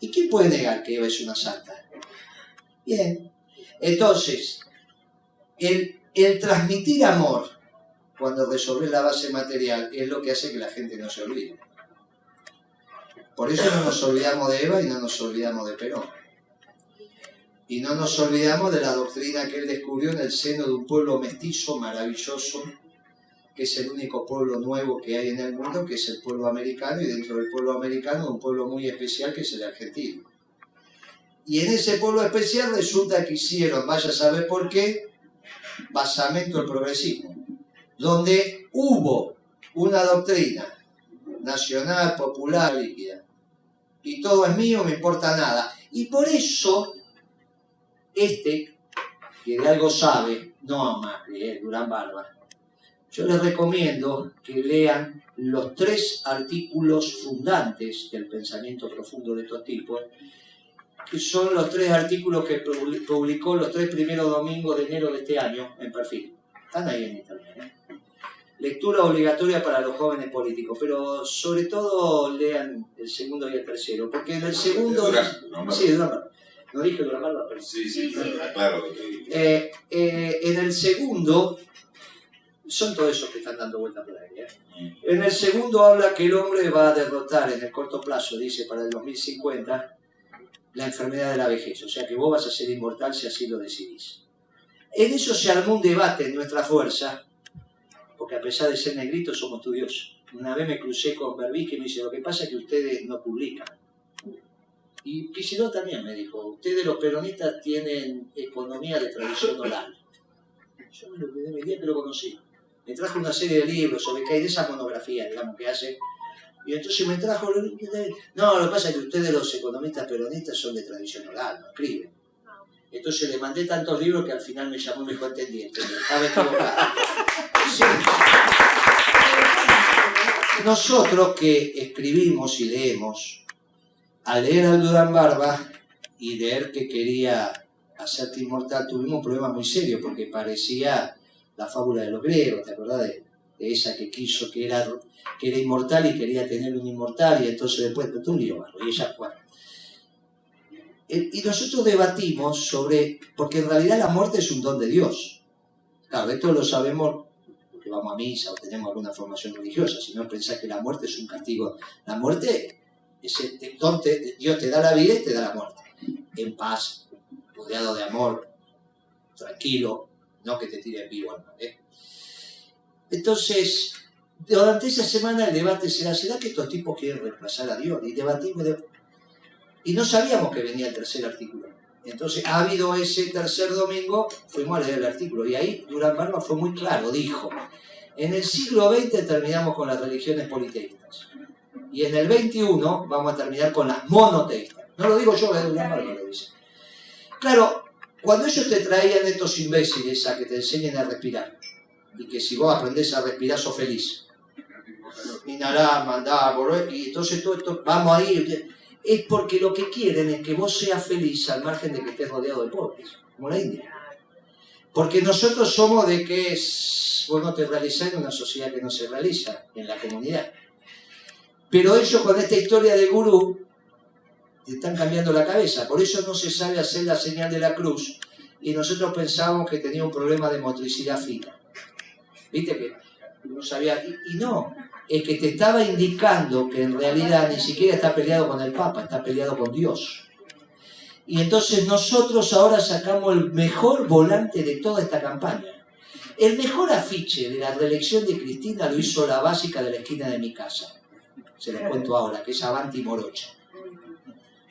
¿Y quién puede negar que Eva es una santa? Bien. Entonces, el, transmitir amor cuando resolver la base material es lo que hace que la gente no se olvide. Por eso no nos olvidamos de Eva y no nos olvidamos de Perón. Y no nos olvidamos de la doctrina que él descubrió en el seno de un pueblo mestizo maravilloso, que es el único pueblo nuevo que hay en el mundo, que es el pueblo americano, y dentro del pueblo americano un pueblo muy especial que es el argentino. Y en ese pueblo especial resulta que hicieron, vaya a saber por qué, basamento del progresismo, donde hubo una doctrina nacional, popular, líquida, y todo es mío, me importa nada. Y por eso, este, que de algo sabe, no a Macri, eh, Durán Barba, yo les recomiendo que lean los tres artículos fundantes del pensamiento profundo de estos tipos, que son los tres artículos que publi- publicó los tres primeros domingos de enero de este año en perfil. Están ahí en internet. ¿eh? Lectura obligatoria para los jóvenes políticos, pero sobre todo lean el segundo y el tercero, porque en el segundo... Sí, Barba. No dije Durán pero... Sí, sí, claro. que- Eh, eh, en el segundo, son todos esos que están dando vuelta por ahí. ¿eh? En el segundo habla que el hombre va a derrotar en el corto plazo, dice para el 2050, la enfermedad de la vejez. O sea que vos vas a ser inmortal si así lo decidís. En eso se armó un debate en nuestra fuerza, porque a pesar de ser negritos somos estudiosos. Una vez me crucé con Berbisky y me dice, lo que pasa es que ustedes no publican. Y Kicillof también me dijo, ustedes los peronistas tienen economía de tradición oral. Yo me lo olvidé el día que lo conocí. Me trajo una serie de libros sobre que hay de esa monografía, digamos, que hace. Y entonces me trajo... No, lo que pasa es que ustedes los economistas peronistas son de tradición oral, no escriben. Entonces le mandé tantos libros que al final me llamó entendí, entendí, estaba equivocado. Sí. nosotros que escribimos y leemos, al leer al Durán Barba y leer que quería hacerte inmortal, tuvimos un problema muy serio porque parecía la fábula de los griegos, ¿te acordás de, de esa que quiso que era, que era inmortal y quería tener un inmortal y entonces después, pero un lío, y ella, bueno. Eh, Y nosotros debatimos sobre, porque en realidad la muerte es un don de Dios. Claro, esto lo sabemos porque vamos a misa o tenemos alguna formación religiosa, si no pensás que la muerte es un castigo. La muerte es el don, te- Dios te da la vida y te da la muerte. En paz, rodeado de amor, tranquilo, no que te tire vivo al mar. ¿eh? Entonces, durante esa semana el debate será, ¿será que estos tipos quieren reemplazar a Dios? Y debatimos, de- y no sabíamos que venía el tercer artículo. Entonces, ha habido ese tercer domingo, fuimos a leer el artículo, y ahí Durán Barba fue muy claro, dijo, en el siglo XX terminamos con las religiones politeístas, y en el XXI vamos a terminar con las monoteístas. No lo digo yo, es Durán Barba lo dice. Claro, cuando ellos te traían estos imbéciles a que te enseñen a respirar, y que si vos aprendés a respirar sos feliz, inhalá, mandá, volvé, y entonces todo esto, vamos a ir, es porque lo que quieren es que vos seas feliz al margen de que estés rodeado de pobres, como la India. Porque nosotros somos de que vos no te realizás en una sociedad que no se realiza, en la comunidad. Pero ellos con esta historia de gurú están cambiando la cabeza, por eso no se sabe hacer la señal de la cruz y nosotros pensábamos que tenía un problema de motricidad fina. ¿Viste que no sabía? Y, y no, es que te estaba indicando que en realidad ni siquiera está peleado con el Papa, está peleado con Dios. Y entonces nosotros ahora sacamos el mejor volante de toda esta campaña. El mejor afiche de la reelección de Cristina lo hizo la básica de la esquina de mi casa. Se los cuento ahora, que es Avanti Morocha.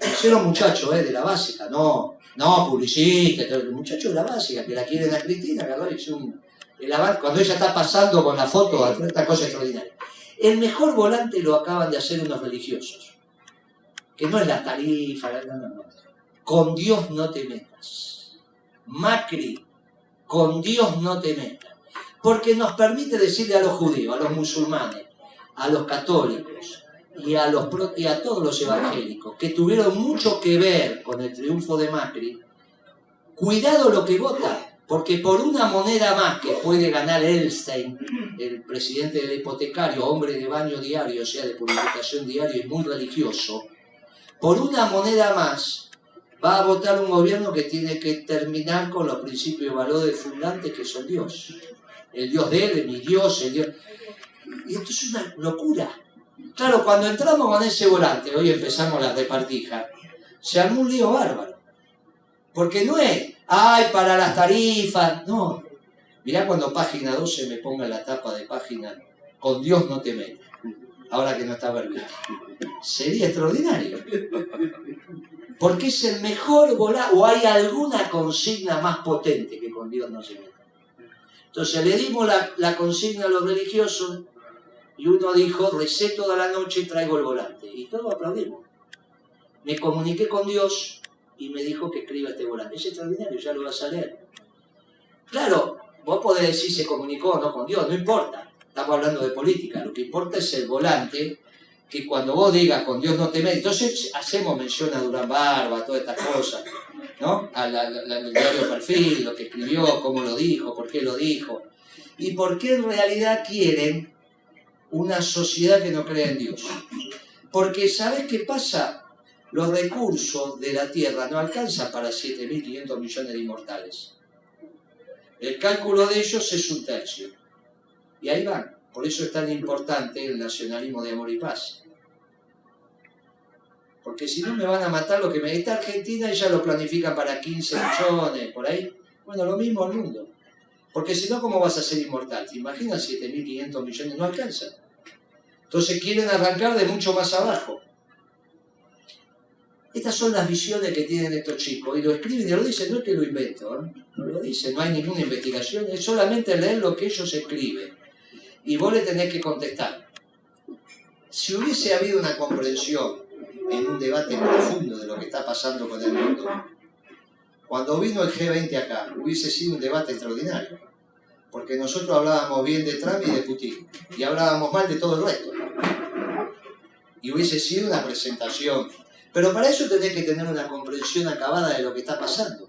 Hicieron muchachos eh, de la básica, no, no publicistas, todo, muchachos de la básica que la quieren a Cristina, y hizo un, el cuando ella está pasando con la foto, esta cosa extraordinaria. El mejor volante lo acaban de hacer unos religiosos, que no es la tarifa, no, no, no. Con Dios no te metas. Macri, con Dios no te metas. Porque nos permite decirle a los judíos, a los musulmanes, a los católicos y a, los, y a todos los evangélicos que tuvieron mucho que ver con el triunfo de Macri, cuidado lo que vota, porque por una moneda más que puede ganar Elstein, el presidente del hipotecario, hombre de baño diario, o sea, de purificación diario y muy religioso, por una moneda más va a votar un gobierno que tiene que terminar con los principios y valores fundantes que son Dios. El Dios de él, mi Dios, el Dios... Y esto es una locura. Claro, cuando entramos con ese volante, hoy empezamos las repartijas, se armó un lío bárbaro. Porque no es, ay, para las tarifas, no. Mirá cuando página 12 me ponga la tapa de página, con Dios no te metas, ahora que no está Berbita. Sería extraordinario. Porque es el mejor volante, o hay alguna consigna más potente que con Dios no se meta. Entonces le dimos la, la consigna a los religiosos y uno dijo, recé toda la noche y traigo el volante. Y todos aplaudimos. Me comuniqué con Dios y me dijo que escriba este volante. Es extraordinario, ya lo vas a leer. Claro, vos podés decir se comunicó o no con Dios, no importa. Estamos hablando de política. Lo que importa es el volante, que cuando vos digas con Dios no te metas, entonces hacemos mención a Durán Barba, todas estas cosas, ¿no? A la, la- la- el diario Perfil, lo que escribió, cómo lo dijo, por qué lo dijo. Y por qué en realidad quieren una sociedad que no cree en Dios. Porque ¿sabes qué pasa? Los recursos de la Tierra no alcanzan para 7.500 millones de inmortales. El cálculo de ellos es un tercio. Y ahí van. Por eso es tan importante el nacionalismo de amor y paz. Porque si no me van a matar lo que me está Argentina ya lo planifican para 15 millones, por ahí. Bueno, lo mismo el mundo. Porque si no, ¿cómo vas a ser inmortal? ¿Te imaginas 7.500 millones? No alcanza. Entonces quieren arrancar de mucho más abajo. Estas son las visiones que tienen estos chicos. Y lo escriben y lo dicen, no es que lo invento. ¿eh? No lo dicen, no hay ninguna investigación. Es solamente leer lo que ellos escriben. Y vos le tenés que contestar. Si hubiese habido una comprensión en un debate profundo de lo que está pasando con el mundo, cuando vino el G20 acá, hubiese sido un debate extraordinario. Porque nosotros hablábamos bien de Trump y de Putin. Y hablábamos mal de todo el resto. y hubiese sido una presentación. Pero para eso tenés que tener una comprensión acabada de lo que está pasando.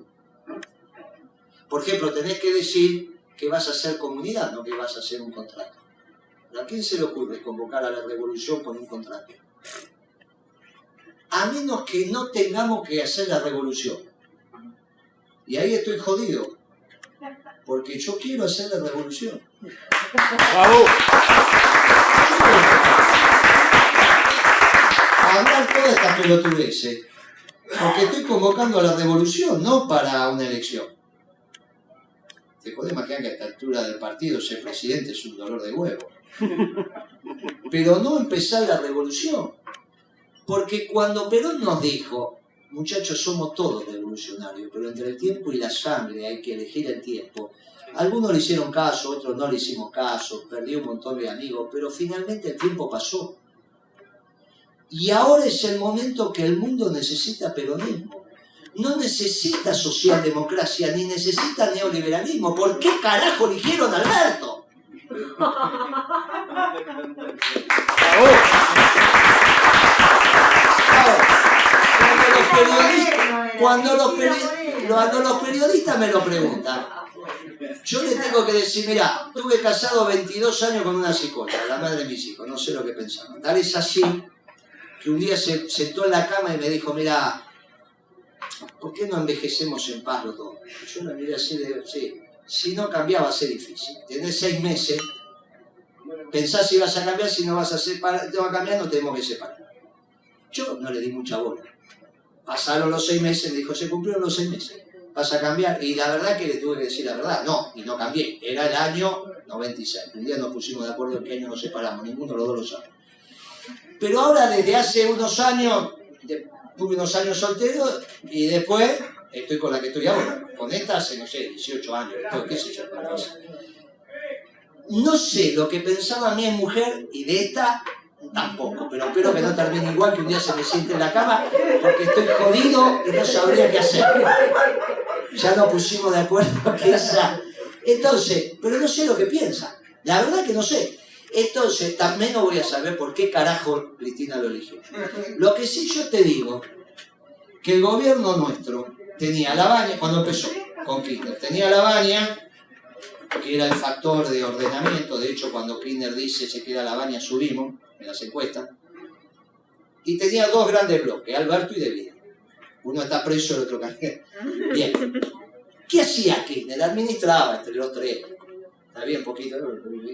Por ejemplo, tenés que decir que vas a hacer comunidad, no que vas a hacer un contrato. ¿A quién se le ocurre convocar a la revolución con un contrato? A menos que no tengamos que hacer la revolución. Y ahí estoy jodido. Porque yo quiero hacer la revolución. Bravo. hablar todas estas pelotudeces. Porque estoy convocando a la revolución, no para una elección. Te podés imaginar que a esta altura del partido ser presidente es un dolor de huevo. Pero no empezar la revolución. Porque cuando Perón nos dijo, muchachos, somos todos revolucionarios, pero entre el tiempo y la sangre hay que elegir el tiempo. Algunos le hicieron caso, otros no le hicimos caso, perdí un montón de amigos, pero finalmente el tiempo pasó. Y ahora es el momento que el mundo necesita peronismo. No necesita socialdemocracia ni necesita neoliberalismo. ¿Por qué carajo eligieron a Alberto? Ahora, cuando los periodistas, cuando los, peri- cuando los periodistas me lo preguntan, yo le tengo que decir, mira, tuve casado 22 años con una psicóloga, la madre de mis hijos, no sé lo que pensaban. Tal es así que un día se sentó en la cama y me dijo, mira, ¿por qué no envejecemos en paz los dos? Yo la miré así de, sí, si no cambiaba va a ser difícil. Tenés seis meses, pensás si vas a cambiar, si no vas a separar, te va a cambiar, no tenemos que separar. Yo no le di mucha bola. Pasaron los seis meses, me dijo, se cumplieron los seis meses. Vas a cambiar. Y la verdad que le tuve que decir la verdad. No, y no cambié. Era el año 96. Un día nos pusimos de acuerdo en qué año nos separamos. Ninguno de los dos lo sabe. Pero ahora, desde hace unos años, tuve unos años solteros y después estoy con la que estoy ahora. Con esta hace, no sé, 18 años, estoy, qué sé yo. No sé lo que pensaba mi mujer y de esta tampoco, pero espero que no termine igual que un día se me siente en la cama porque estoy jodido y no sabría qué hacer. Ya nos pusimos de acuerdo que. Entonces, pero no sé lo que piensa. La verdad que no sé. Entonces, también no voy a saber por qué carajo Cristina lo eligió. Lo que sí yo te digo, que el gobierno nuestro tenía la baña, cuando empezó con Kirchner, tenía la baña, que era el factor de ordenamiento, de hecho cuando Kirchner dice se queda la baña subimos en las encuestas, y tenía dos grandes bloques, Alberto y De Vida. Uno está preso, el otro carguero. Bien. ¿Qué hacía Kirchner? Administraba entre los tres. Está bien, poquito.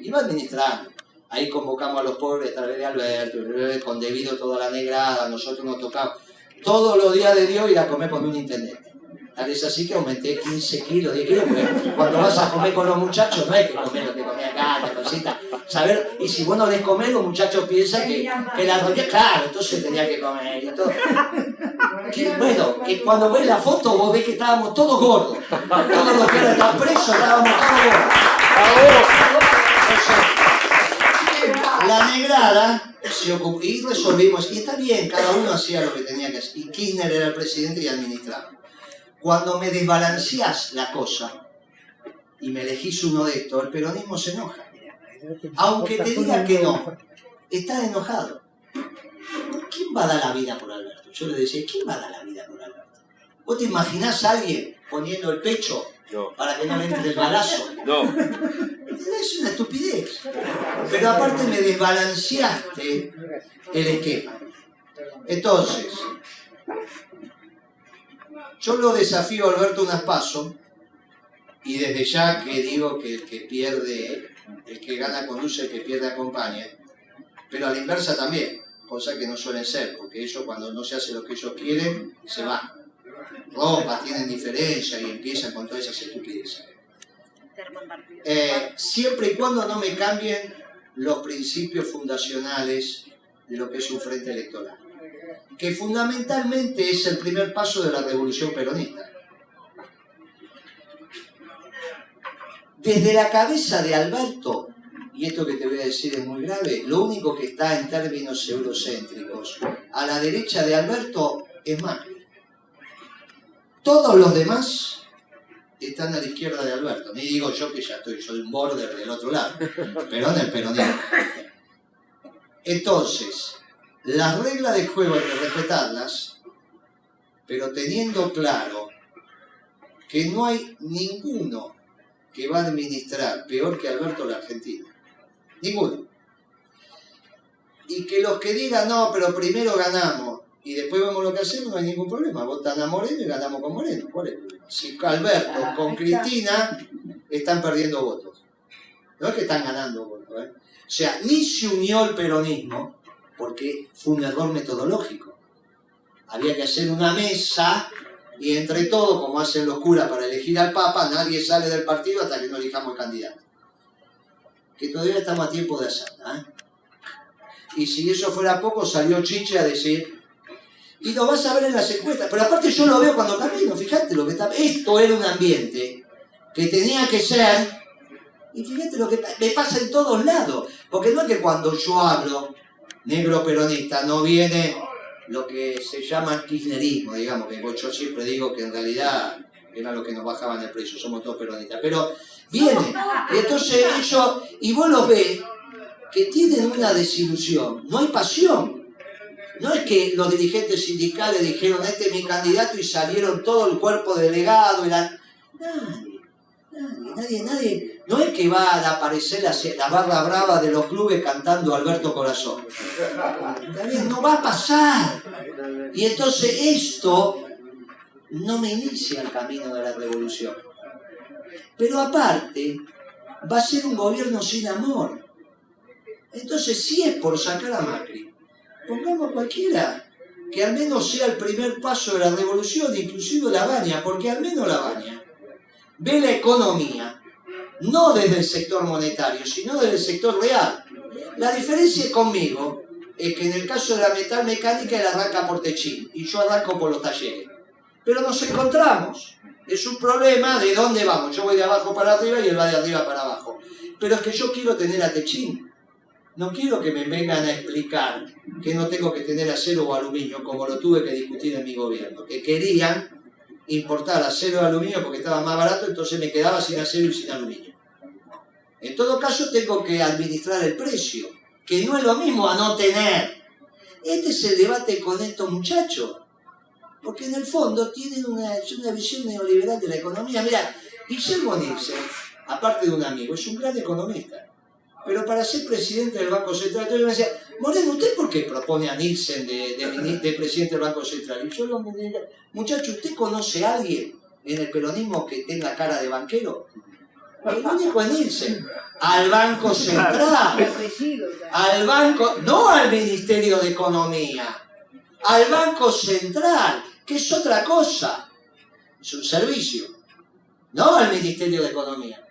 Iba administrando. Ahí convocamos a los pobres a través de Alberto, con debido toda la negrada, nosotros nos tocaba todos los días de Dios ir a comer con un intendente. Tal es así que aumenté 15 kilos, 10 kilos, porque cuando vas a comer con los muchachos no hay que comer lo que comía acá, la cosita. Saber, y si vos no les comés, los muchachos piensan que, que la rodilla, claro, entonces tenía que comer y todo. Que, bueno, que cuando ves la foto vos ves que estábamos todos gordos. Todos los que eran presos estábamos todos gordos. La negrada se ocupó y resolvimos, y está bien, cada uno hacía lo que tenía que hacer. Y Kirchner era el presidente y administraba. Cuando me desbalanceás la cosa y me elegís uno de estos, el peronismo se enoja. Aunque te diga que no, estás enojado. ¿Quién va a dar la vida por Alberto? Yo le decía, ¿quién va a dar la vida por Alberto? ¿Vos te imaginás a alguien poniendo el pecho No, para que no le entre el balazo? no. Es una estupidez. Pero aparte me desbalanceaste el esquema. Entonces, yo lo desafío a Alberto unas pasos y desde ya que digo que el que pierde, el que gana conduce, el que pierde acompaña, pero a la inversa también, cosa que no suelen ser, porque ellos cuando no se hace lo que ellos quieren, se van. Rompan, tienen diferencia y empiezan con todas esas estupideces. Eh, siempre y cuando no me cambien los principios fundacionales de lo que es un frente electoral, que fundamentalmente es el primer paso de la revolución peronista. Desde la cabeza de Alberto, y esto que te voy a decir es muy grave, lo único que está en términos eurocéntricos a la derecha de Alberto es Macri. Todos los demás están a la izquierda de Alberto. Ni digo yo que ya estoy, soy un border del otro lado, pero en el peronismo. Entonces, las reglas del juego hay que respetarlas, pero teniendo claro que no hay ninguno que va a administrar peor que Alberto la Argentina. Ninguno. Y que los que digan, no, pero primero ganamos y después vemos lo que hacemos, no hay ningún problema. Votan a Moreno y ganamos con Moreno. ¿Cuál es el problema? Si Alberto Ah, con. Cristina están perdiendo votos. No es que están ganando votos. ¿eh? O sea, ni se unió el peronismo porque fue un error metodológico. Había que hacer una mesa y entre todos, como hacen los curas para elegir al Papa, nadie sale del partido hasta que no elijamos el candidato. Que todavía estamos a tiempo de hacerla. ¿eh? Y si eso fuera poco, salió Chiche a decir, y lo vas a ver en las encuestas, pero aparte yo lo veo cuando camino, fíjate lo que está... Esto era un ambiente que tenía que ser, y fíjate lo que me pasa en todos lados, porque no es que cuando yo hablo negro peronista no viene lo que se llama kirchnerismo, digamos, que yo siempre digo que en realidad era lo que nos bajaban el precio, somos todos peronistas, pero viene, y entonces ellos, y vos los ves que tienen una desilusión, no hay pasión. No es que los dirigentes sindicales dijeron, este es mi candidato y salieron todo el cuerpo delegado. La... Nadie, nadie. No es que va a aparecer la, la barra brava de los clubes cantando Alberto Corazón. No va a pasar. Y entonces esto no me inicia el camino de la revolución. Pero aparte, va a ser un gobierno sin amor. Entonces, si es por sacar a Macri, pongamos cualquiera, que al menos sea el primer paso de la revolución, inclusive la baña, porque al menos la baña ve la economía, no desde el sector monetario, sino desde el sector real. La diferencia conmigo es que en el caso de la metal mecánica él arranca por Techín y yo arranco por los talleres. Pero nos encontramos. Es un problema de dónde vamos. Yo voy de abajo para arriba y él va de arriba para abajo. Pero es que yo quiero tener a Techín. No quiero que me vengan a explicar que no tengo que tener acero o aluminio, como lo tuve que discutir en mi gobierno. Que querían importar acero y aluminio porque estaba más barato, entonces me quedaba sin acero y sin aluminio. En todo caso, tengo que administrar el precio, que no es lo mismo a no tener. Este es el debate con estos muchachos, porque en el fondo tienen una, una visión neoliberal de la economía. Mira, Guillermo Nielsen, aparte de un amigo, es un gran economista. Pero para ser presidente del Banco Central, me decía, Moreno, ¿usted por qué propone a Nielsen de, de, mini- de presidente del Banco Central? Y yo lo muchacho, ¿usted conoce a alguien en el peronismo que tenga cara de banquero? El único es Nielsen. Al Banco Central, al Banco, no al Ministerio de Economía, al Banco Central, que es otra cosa, es un servicio, no al Ministerio de Economía.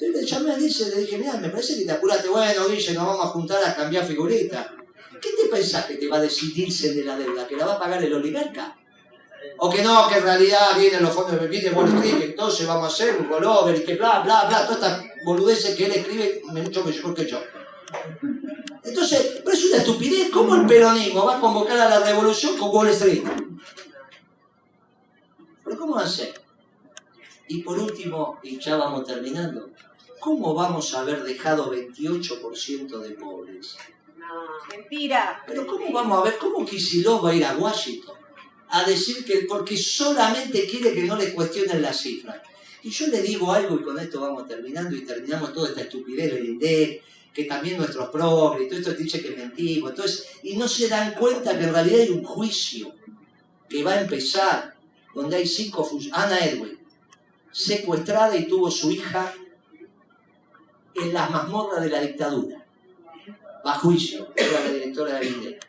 Entonces le llamé a y le dije, mira, me parece que te apuraste, bueno, Guille, nos vamos a juntar a cambiar figuritas. ¿Qué te pensás que te va a decir Nielsen de la deuda? ¿Que la va a pagar el oligarca? O que no, que en realidad vienen los fondos viene Wall Street, entonces vamos a hacer un rollover y que bla, bla, bla, todas estas boludeces que él escribe mucho mejor que yo. Entonces, pero es una estupidez. ¿Cómo el peronismo va a convocar a la revolución con Wall Street? ¿Pero cómo va a ser? Y por último, y ya vamos terminando, ¿cómo vamos a haber dejado 28% de pobres? No, mentira. Pero ¿cómo vamos a ver? ¿Cómo Kicillof va a ir a Washington a decir que porque solamente quiere que no le cuestionen las cifras? Y yo le digo algo y con esto vamos terminando y terminamos toda esta estupidez del INDEC, que también nuestros progres, todo esto dice que mentimos, entonces, y no se dan cuenta que en realidad hay un juicio que va a empezar, donde hay cinco. Ana Edwin, secuestrada y tuvo su hija en las mazmorras de la dictadura a juicio, era la directora del INDEC.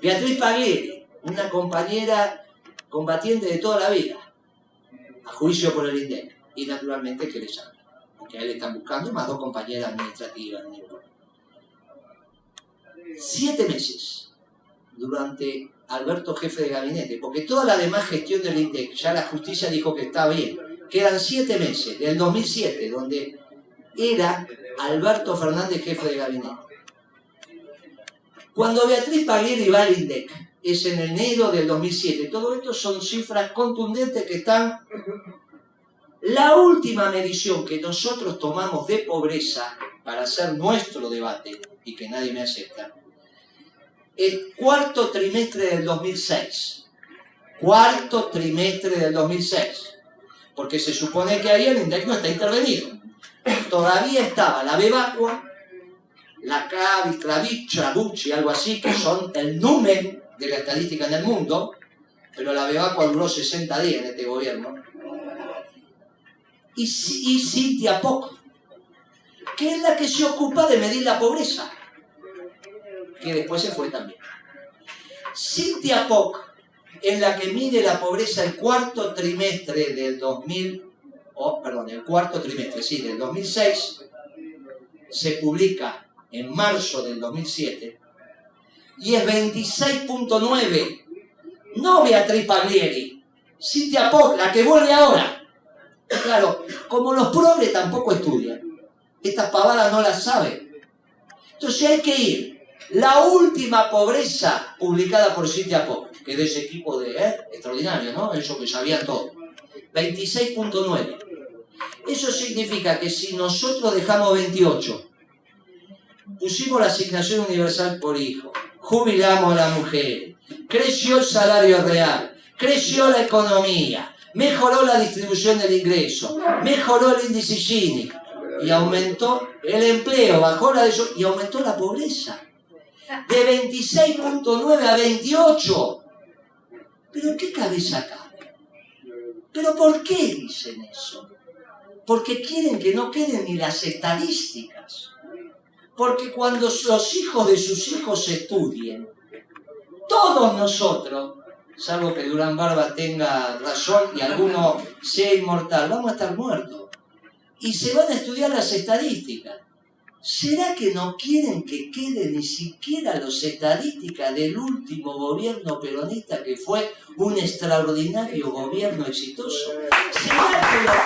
Beatriz Paglieri, una compañera combatiente de toda la vida, a juicio por el INDEC. Y naturalmente que le salga, porque a él le están buscando más dos compañeras administrativas. Siete meses durante Alberto jefe de gabinete, porque toda la demás gestión del INDEC, ya la justicia dijo que está bien. Quedan siete meses, del 2007, donde era Alberto Fernández jefe de gabinete. Cuando Beatriz Paglieri va al INDEC, es en enero del 2007. Todo esto son cifras contundentes que están... La última medición que nosotros tomamos de pobreza para hacer nuestro debate y que nadie me acepta, el cuarto trimestre del 2006. Cuarto trimestre del 2006. Porque se supone que ahí el INDEC no está intervenido. Todavía estaba la Bebacua, la Cavi, Travich, Trabucci, algo así, que son el número de la estadística en el mundo, pero la Bebacua duró 60 días en este gobierno. Y, y Cintia Poc, que es la que se ocupa de medir la pobreza, que después se fue también. Cintia Poc es la que mide la pobreza el cuarto trimestre del 2000, perdón, el cuarto trimestre, sí, del 2006, se publica en marzo del 2007 y es 26.9. No Beatriz Paglieri, Cintia Poc, la que vuelve ahora. Claro, como los progres tampoco estudian, estas pavadas no las saben. Entonces hay que ir. La última pobreza publicada por Cintia Poc, que es de ese equipo de ¿eh? extraordinario, ¿no? Eso que sabían todo. 26.9. Eso significa que si nosotros dejamos 28, pusimos la asignación universal por hijo, jubilamos a la mujer, creció el salario real, creció la economía, mejoró la distribución del ingreso, mejoró el índice Gini y aumentó el empleo, bajó la de y aumentó la pobreza. De 26.9 a 28. ¿Pero qué cabeza cabe? ¿Pero por qué dicen eso? Porque quieren que no queden ni las estadísticas. Porque cuando los hijos de sus hijos estudien, todos nosotros, salvo que Durán Barba tenga razón y alguno sea inmortal, vamos a estar muertos. Y se van a estudiar las estadísticas. ¿Será que no quieren que quede ni siquiera las estadísticas del último gobierno peronista que fue un extraordinario gobierno exitoso? ¿Será que los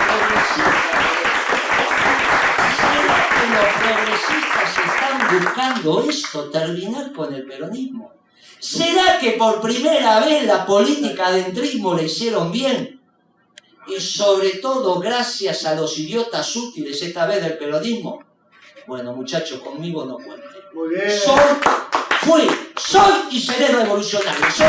progresistas, están buscando esto, terminar con el peronismo? ¿Será que por primera vez la política de entrismo le hicieron bien? Y sobre todo gracias a los idiotas útiles esta vez del peronismo, bueno, muchachos, conmigo no cuenten. Muy bien. Soy, fui, soy y seré revolucionario. Soy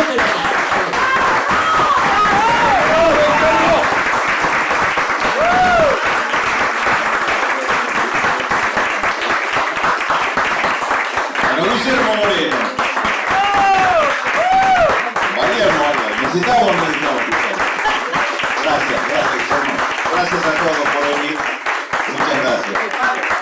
Guillermo Moreno. Mariano, necesitamos, necesitamos. Gracias, gracias, Gracias a todos por venir. Muchas gracias.